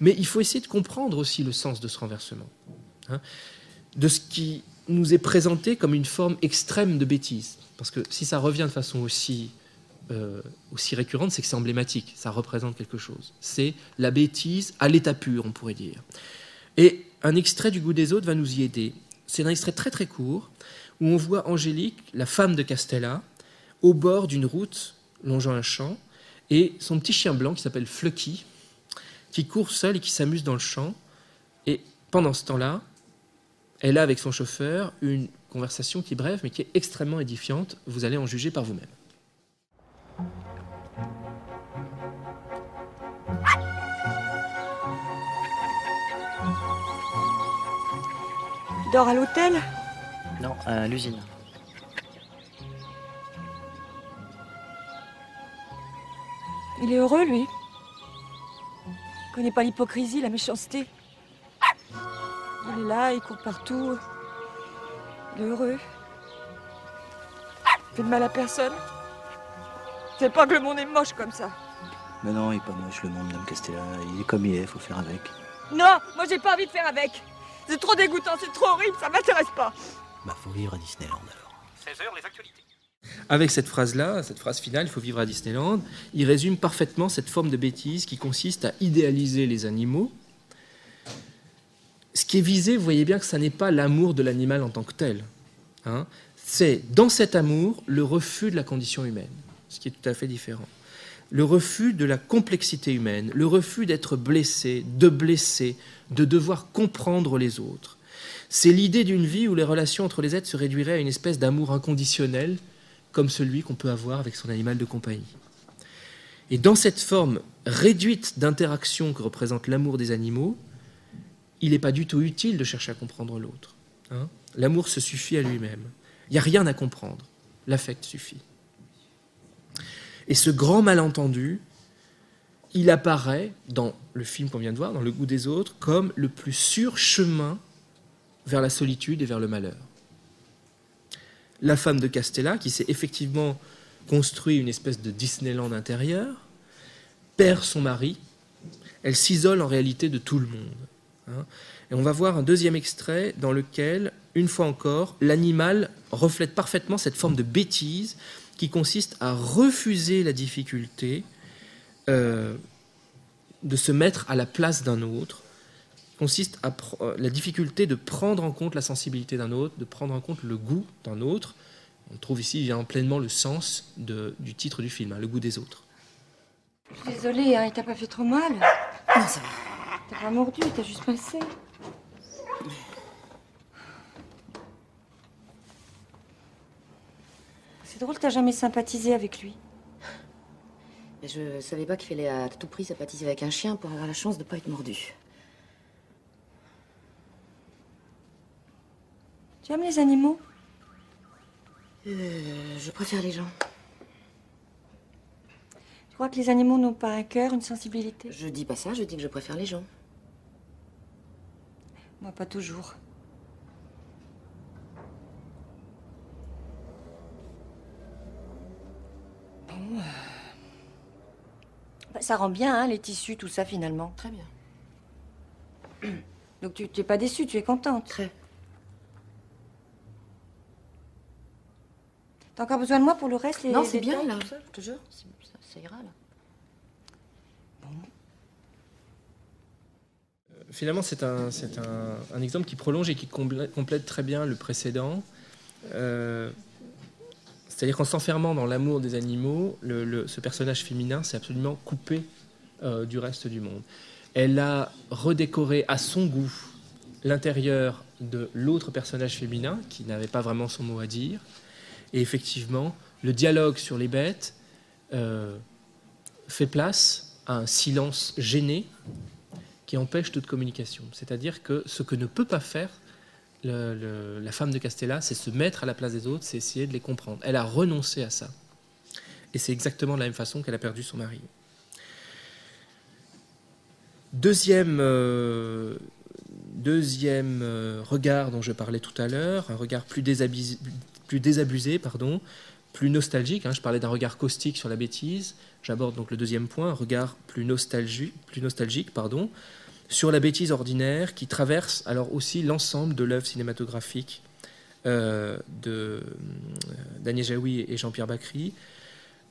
Mais il faut essayer de comprendre aussi le sens de ce renversement, hein, de ce qui nous est présenté comme une forme extrême de bêtise. Parce que si ça revient de façon aussi, euh, aussi récurrente, c'est que c'est emblématique, ça représente quelque chose. C'est la bêtise à l'état pur, on pourrait dire. Et un extrait du goût des autres va nous y aider. C'est un extrait très très court où on voit Angélique, la femme de Castella, au bord d'une route longeant un champ, et son petit chien blanc qui s'appelle Flucky, qui court seul et qui s'amuse dans le champ. Et pendant ce temps-là, elle a avec son chauffeur une conversation qui est brève mais qui est extrêmement édifiante. Vous allez en juger par vous-même. Tu dors à l'hôtel? Non, à l'usine. Il est heureux, lui. Il connaît pas l'hypocrisie, la méchanceté. Il est là, il court partout. Il est heureux. Il fait de mal à personne. C'est pas que le monde est moche comme ça. Mais non, il est pas moche, le monde d'Homme Castella. Il est comme il est, faut faire avec. Non, moi j'ai pas envie de faire avec. C'est trop dégoûtant, c'est trop horrible, ça m'intéresse pas. Bah, faut vivre à Disneyland alors. 16h, les actualités. Avec cette phrase-là, cette phrase finale, il faut vivre à Disneyland, il résume parfaitement cette forme de bêtise qui consiste à idéaliser les animaux. Ce qui est visé, vous voyez bien que ça n'est pas l'amour de l'animal en tant que tel. hein. C'est dans cet amour le refus de la condition humaine, ce qui est tout à fait différent. Le refus de la complexité humaine, le refus d'être blessé, de blesser, de devoir comprendre les autres. C'est l'idée d'une vie où les relations entre les êtres se réduiraient à une espèce d'amour inconditionnel, comme celui qu'on peut avoir avec son animal de compagnie. Et dans cette forme réduite d'interaction que représente l'amour des animaux, il n'est pas du tout utile de chercher à comprendre l'autre. hein. L'amour se suffit à lui-même. Il n'y a rien à comprendre. L'affect suffit. Et ce grand malentendu, il apparaît dans le film qu'on vient de voir, dans Le goût des autres, comme le plus sûr chemin vers la solitude et vers le malheur. La femme de Castella, qui s'est effectivement construit une espèce de Disneyland intérieur, perd son mari, elle s'isole en réalité de tout le monde. Hein. Et on va voir un deuxième extrait dans lequel, une fois encore, l'animal reflète parfaitement cette forme de bêtise qui consiste à refuser la difficulté euh, de se mettre à la place d'un autre, consiste à pr- euh, la difficulté de prendre en compte la sensibilité d'un autre, de prendre en compte le goût d'un autre. On trouve ici bien pleinement le sens de- du titre du film, hein, le goût des autres. Je suis désolée, hein, il t'a pas fait trop mal? Non, ça va. T'as pas mordu, t'as juste pincé. C'est drôle, t'as jamais sympathisé avec lui. Mais je savais pas qu'il fallait à tout prix sympathiser avec un chien pour avoir la chance de pas être mordu. Tu aimes les animaux? Euh, je préfère les gens. Tu crois que les animaux n'ont pas un cœur, une sensibilité? Je dis pas ça, je dis que je préfère les gens. Moi, pas toujours. Bon. euh, bah, ça rend bien, hein, les tissus, tout ça, finalement. Très bien. Donc tu tu es pas déçue, tu es contente. Très. T'as encore besoin de moi pour le reste les Non, c'est bien, là. tout ça? Je te jure, c'est- ça, ça ira, là. Finalement, c'est un, un, un exemple qui prolonge et qui complète très bien le précédent. Euh, C'est-à-dire qu'en s'enfermant dans l'amour des animaux, ce personnage féminin s'est absolument coupé euh, du reste du monde. Elle a redécoré à son goût l'intérieur de l'autre personnage féminin qui n'avait pas vraiment son mot à dire. Et effectivement, le dialogue sur les bêtes euh, fait place à un silence gêné qui empêche toute communication. C'est-à-dire que ce que ne peut pas faire la femme de Castella, c'est se mettre à la place des autres, c'est essayer de les comprendre. Elle a renoncé à ça. Et c'est exactement de la même façon qu'elle a perdu son mari. Deuxième, euh, deuxième euh, regard dont je parlais tout à l'heure, un regard plus désabusé, plus désabusé pardon, plus nostalgique. hein. je parlais d'un regard caustique sur la bêtise. J'aborde donc le deuxième point, un regard plus, nostalgique, plus nostalgique pardon, sur la bêtise ordinaire qui traverse alors aussi l'ensemble de l'œuvre cinématographique euh, de euh, Daniel Jaoui et Jean-Pierre Bacry,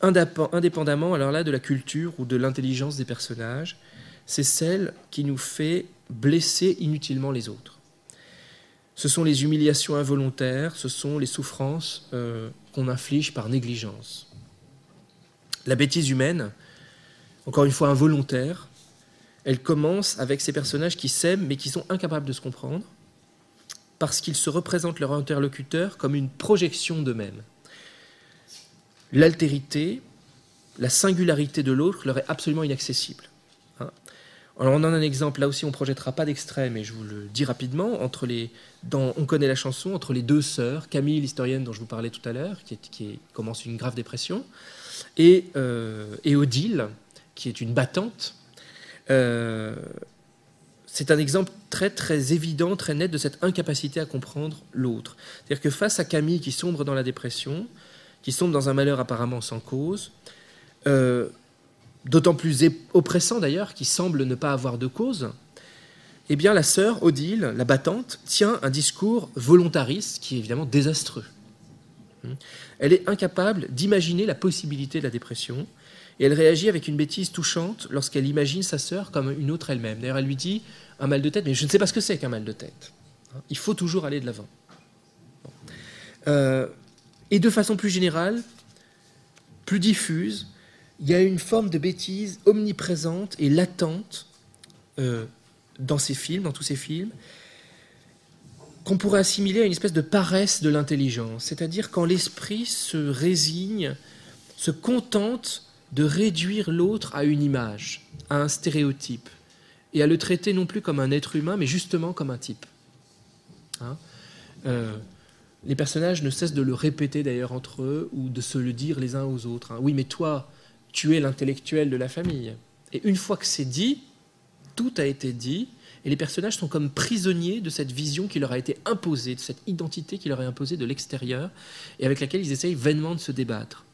indép- indépendamment alors là de la culture ou de l'intelligence des personnages, c'est celle qui nous fait blesser inutilement les autres. Ce sont les humiliations involontaires, ce sont les souffrances euh, qu'on inflige par négligence. La bêtise humaine, encore une fois involontaire, elle commence avec ces personnages qui s'aiment mais qui sont incapables de se comprendre parce qu'ils se représentent leur interlocuteur comme une projection d'eux-mêmes. L'altérité, la singularité de l'autre leur est absolument inaccessible. hein. Alors on en a un exemple, là aussi on ne projettera pas d'extrait, mais je vous le dis rapidement, entre les, On connaît la chanson, entre les deux sœurs, Camille, l'historienne dont je vous parlais tout à l'heure, qui, commence une grave dépression, euh, et Odile, qui est une battante, euh, c'est un exemple très très évident, très net de cette incapacité à comprendre l'autre. C'est-à-dire que face à Camille qui sombre dans la dépression, qui sombre dans un malheur apparemment sans cause, euh, d'autant plus oppressant d'ailleurs, qui semble ne pas avoir de cause, eh bien la sœur Odile, la battante, tient un discours volontariste qui est évidemment désastreux. Elle est incapable d'imaginer la possibilité de la dépression, et elle réagit avec une bêtise touchante lorsqu'elle imagine sa sœur comme une autre elle-même. D'ailleurs, elle lui dit un mal de tête, mais je ne sais pas ce que c'est qu'un mal de tête. Il faut toujours aller de l'avant. Euh, et de façon plus générale, plus diffuse, il y a une forme de bêtise omniprésente et latente euh, dans ces films, dans tous ces films, qu'on pourrait assimiler à une espèce de paresse de l'intelligence, c'est-à-dire quand l'esprit se résigne, se contente de réduire l'autre à une image, à un stéréotype, et à le traiter non plus comme un être humain, mais justement comme un type. Hein euh, les personnages ne cessent de le répéter d'ailleurs entre eux ou de se le dire les uns aux autres. Hein. Oui, mais toi, tu es l'intellectuel de la famille. Et une fois que c'est dit, tout a été dit, et les personnages sont comme prisonniers de cette vision qui leur a été imposée, de cette identité qui leur est imposée de l'extérieur, et avec laquelle ils essayent vainement de se débattre.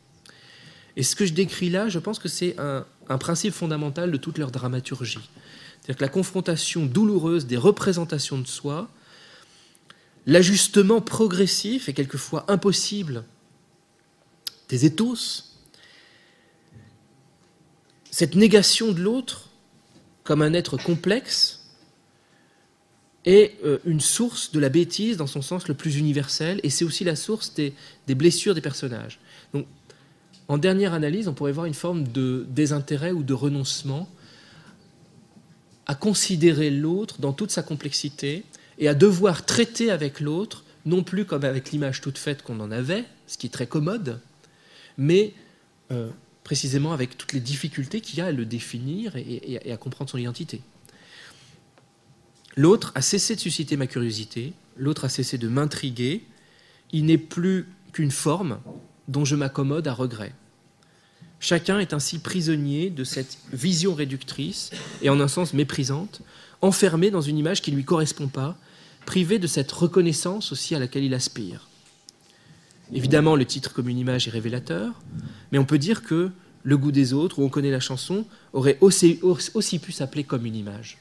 Et ce que je décris là, je pense que c'est un, principe fondamental de toute leur dramaturgie. C'est-à-dire que la confrontation douloureuse des représentations de soi, l'ajustement progressif et quelquefois impossible des ethos, cette négation de l'autre comme un être complexe est euh, une source de la bêtise dans son sens le plus universel, et c'est aussi la source des blessures des personnages. En dernière analyse, on pourrait voir une forme de désintérêt ou de renoncement à considérer l'autre dans toute sa complexité et à devoir traiter avec l'autre, non plus comme avec l'image toute faite qu'on en avait, ce qui est très commode, mais euh, précisément avec toutes les difficultés qu'il y a à le définir et à comprendre son identité. L'autre a cessé de susciter ma curiosité, l'autre a cessé de m'intriguer, il n'est plus qu'une forme, dont je m'accommode à regret. Chacun est ainsi prisonnier de cette vision réductrice et en un sens méprisante, enfermé dans une image qui ne lui correspond pas, privé de cette reconnaissance aussi à laquelle il aspire. Évidemment, le titre comme une image est révélateur, mais on peut dire que Le goût des autres, où on connaît la chanson, aurait aussi, aussi pu s'appeler comme une image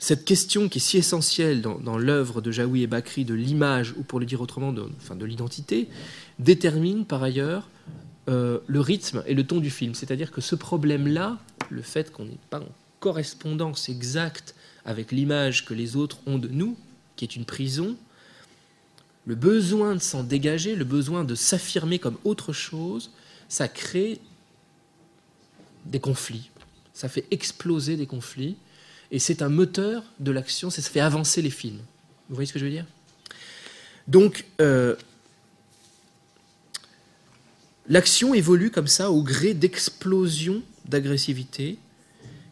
cette question qui est si essentielle dans, l'œuvre de Jaoui et Bakri de l'image, ou pour le dire autrement, de, l'identité, détermine par ailleurs euh, le rythme et le ton du film. C'est-à-dire que ce problème-là, le fait qu'on n'est pas en correspondance exacte avec l'image que les autres ont de nous, qui est une prison, le besoin de s'en dégager, le besoin de s'affirmer comme autre chose, ça crée des conflits, ça fait exploser des conflits et c'est un moteur de l'action, ça fait avancer les films. Vous voyez ce que je veux dire? Donc, euh, l'action évolue comme ça au gré d'explosions d'agressivité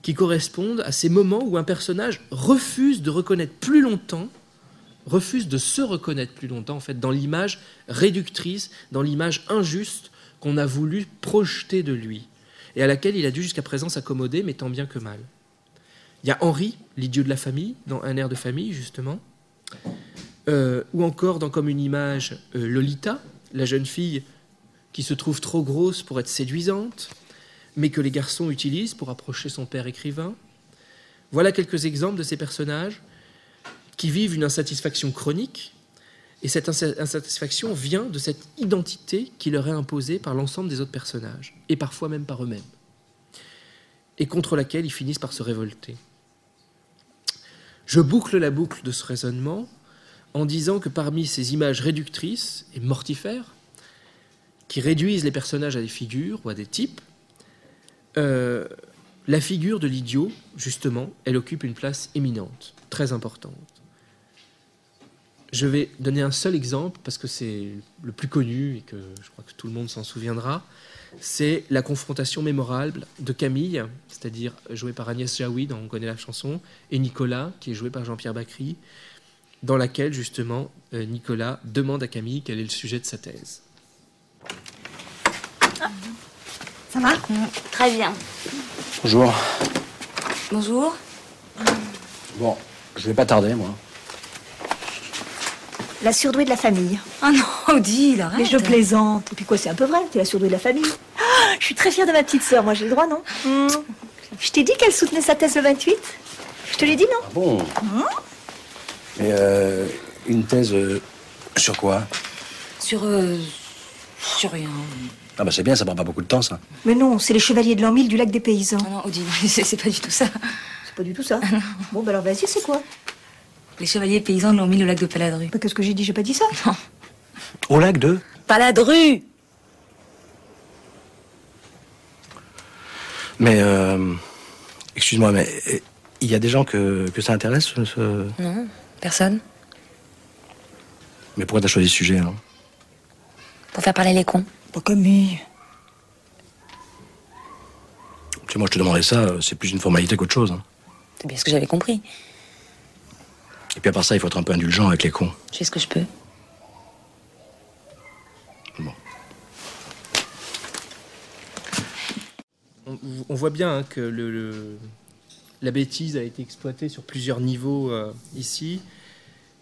qui correspondent à ces moments où un personnage refuse de reconnaître plus longtemps, refuse de se reconnaître plus longtemps, en fait, dans l'image réductrice, dans l'image injuste qu'on a voulu projeter de lui, et à laquelle il a dû jusqu'à présent s'accommoder, mais tant bien que mal. Il y a Henri, l'idiot de la famille, dans Un air de famille, justement. Euh, ou encore dans Comme une image, euh, Lolita, la jeune fille qui se trouve trop grosse pour être séduisante, mais que les garçons utilisent pour approcher son père écrivain. Voilà quelques exemples de ces personnages qui vivent une insatisfaction chronique, et cette insatisfaction vient de cette identité qui leur est imposée par l'ensemble des autres personnages, et parfois même par eux-mêmes, et contre laquelle ils finissent par se révolter. Je boucle la boucle de ce raisonnement en disant que parmi ces images réductrices et mortifères, qui réduisent les personnages à des figures ou à des types, euh, la figure de l'idiot, justement, elle occupe une place éminente, très importante. Je vais donner un seul exemple, parce que c'est le plus connu et que je crois que tout le monde s'en souviendra c'est la confrontation mémorable de Camille, c'est-à-dire jouée par Agnès Jaoui, dont on connaît la chanson, et Nicolas, qui est joué par Jean-Pierre Bacry, dans laquelle justement euh, Nicolas demande à Camille quel est le sujet de sa thèse. Ça va Très bien. Bonjour. Bonjour. Bon, je vais pas tarder, moi. La surdouée de la famille. Ah non, Odile, arrête. Mais je plaisante. Et puis quoi, c'est un peu vrai, t'es la surdouée de la famille. Ah, je suis très fière de ma petite sœur, moi j'ai le droit, non Hmm. Je t'ai dit qu'elle soutenait sa thèse le 28 Je te l'ai dit, non Ah bon Hmm Mais euh, une thèse euh, sur quoi Sur. euh, sur rien. Ah bah c'est bien, ça prend pas beaucoup de temps, ça. Mais non, c'est les chevaliers de l'an 1000 du lac des paysans. Non, Odile, c'est c'est pas du tout ça. C'est pas du tout ça. Bon, bah alors vas-y, c'est quoi Les chevaliers paysans l'ont mis au lac de Paladru. Bah, Qu'est-ce que j'ai dit? J'ai pas dit ça? Non. Au lac de? Paladru Mais, euh, excuse-moi, mais euh, il y a des gens que, que ça intéresse, ce-. Non, personne. Mais pourquoi t'as choisi ce sujet, alors Pour faire parler les cons. Pas comme lui. Tu sais, moi, je te demandais ça, euh, c'est plus une formalité qu'autre chose. hein. C'est bien ce que j'avais compris. Et puis à part ça, il faut être un peu indulgent avec les cons. Je fais ce que je peux. on, on voit bien hein, que le- le- la bêtise a été exploitée sur plusieurs niveaux euh, ici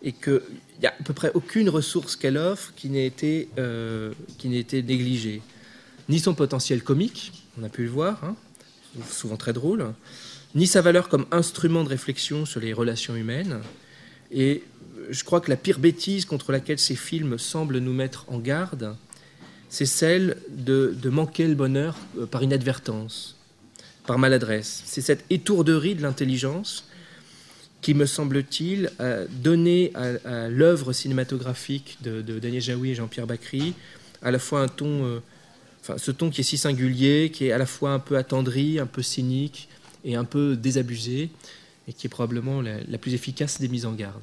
et qu'il n'y a à peu près aucune ressource qu'elle offre qui n'ait été, euh, qui n'ait été négligée. Ni son potentiel comique, on a pu le voir, hein, souvent très drôle, ni sa valeur comme instrument de réflexion sur les relations humaines. Et je crois que la pire bêtise contre laquelle ces films semblent nous mettre en garde, c'est celle de, manquer le bonheur euh, par inadvertance, par maladresse. C'est cette étourderie de l'intelligence qui, me semble-t-il, a donné à, l'œuvre cinématographique de, de Daniel Jaoui et Jean-Pierre Bacry à la fois un ton, euh, enfin ce ton qui est si singulier, qui est à la fois un peu attendri, un peu cynique et un peu désabusé, et qui est probablement la, plus efficace des mises en garde.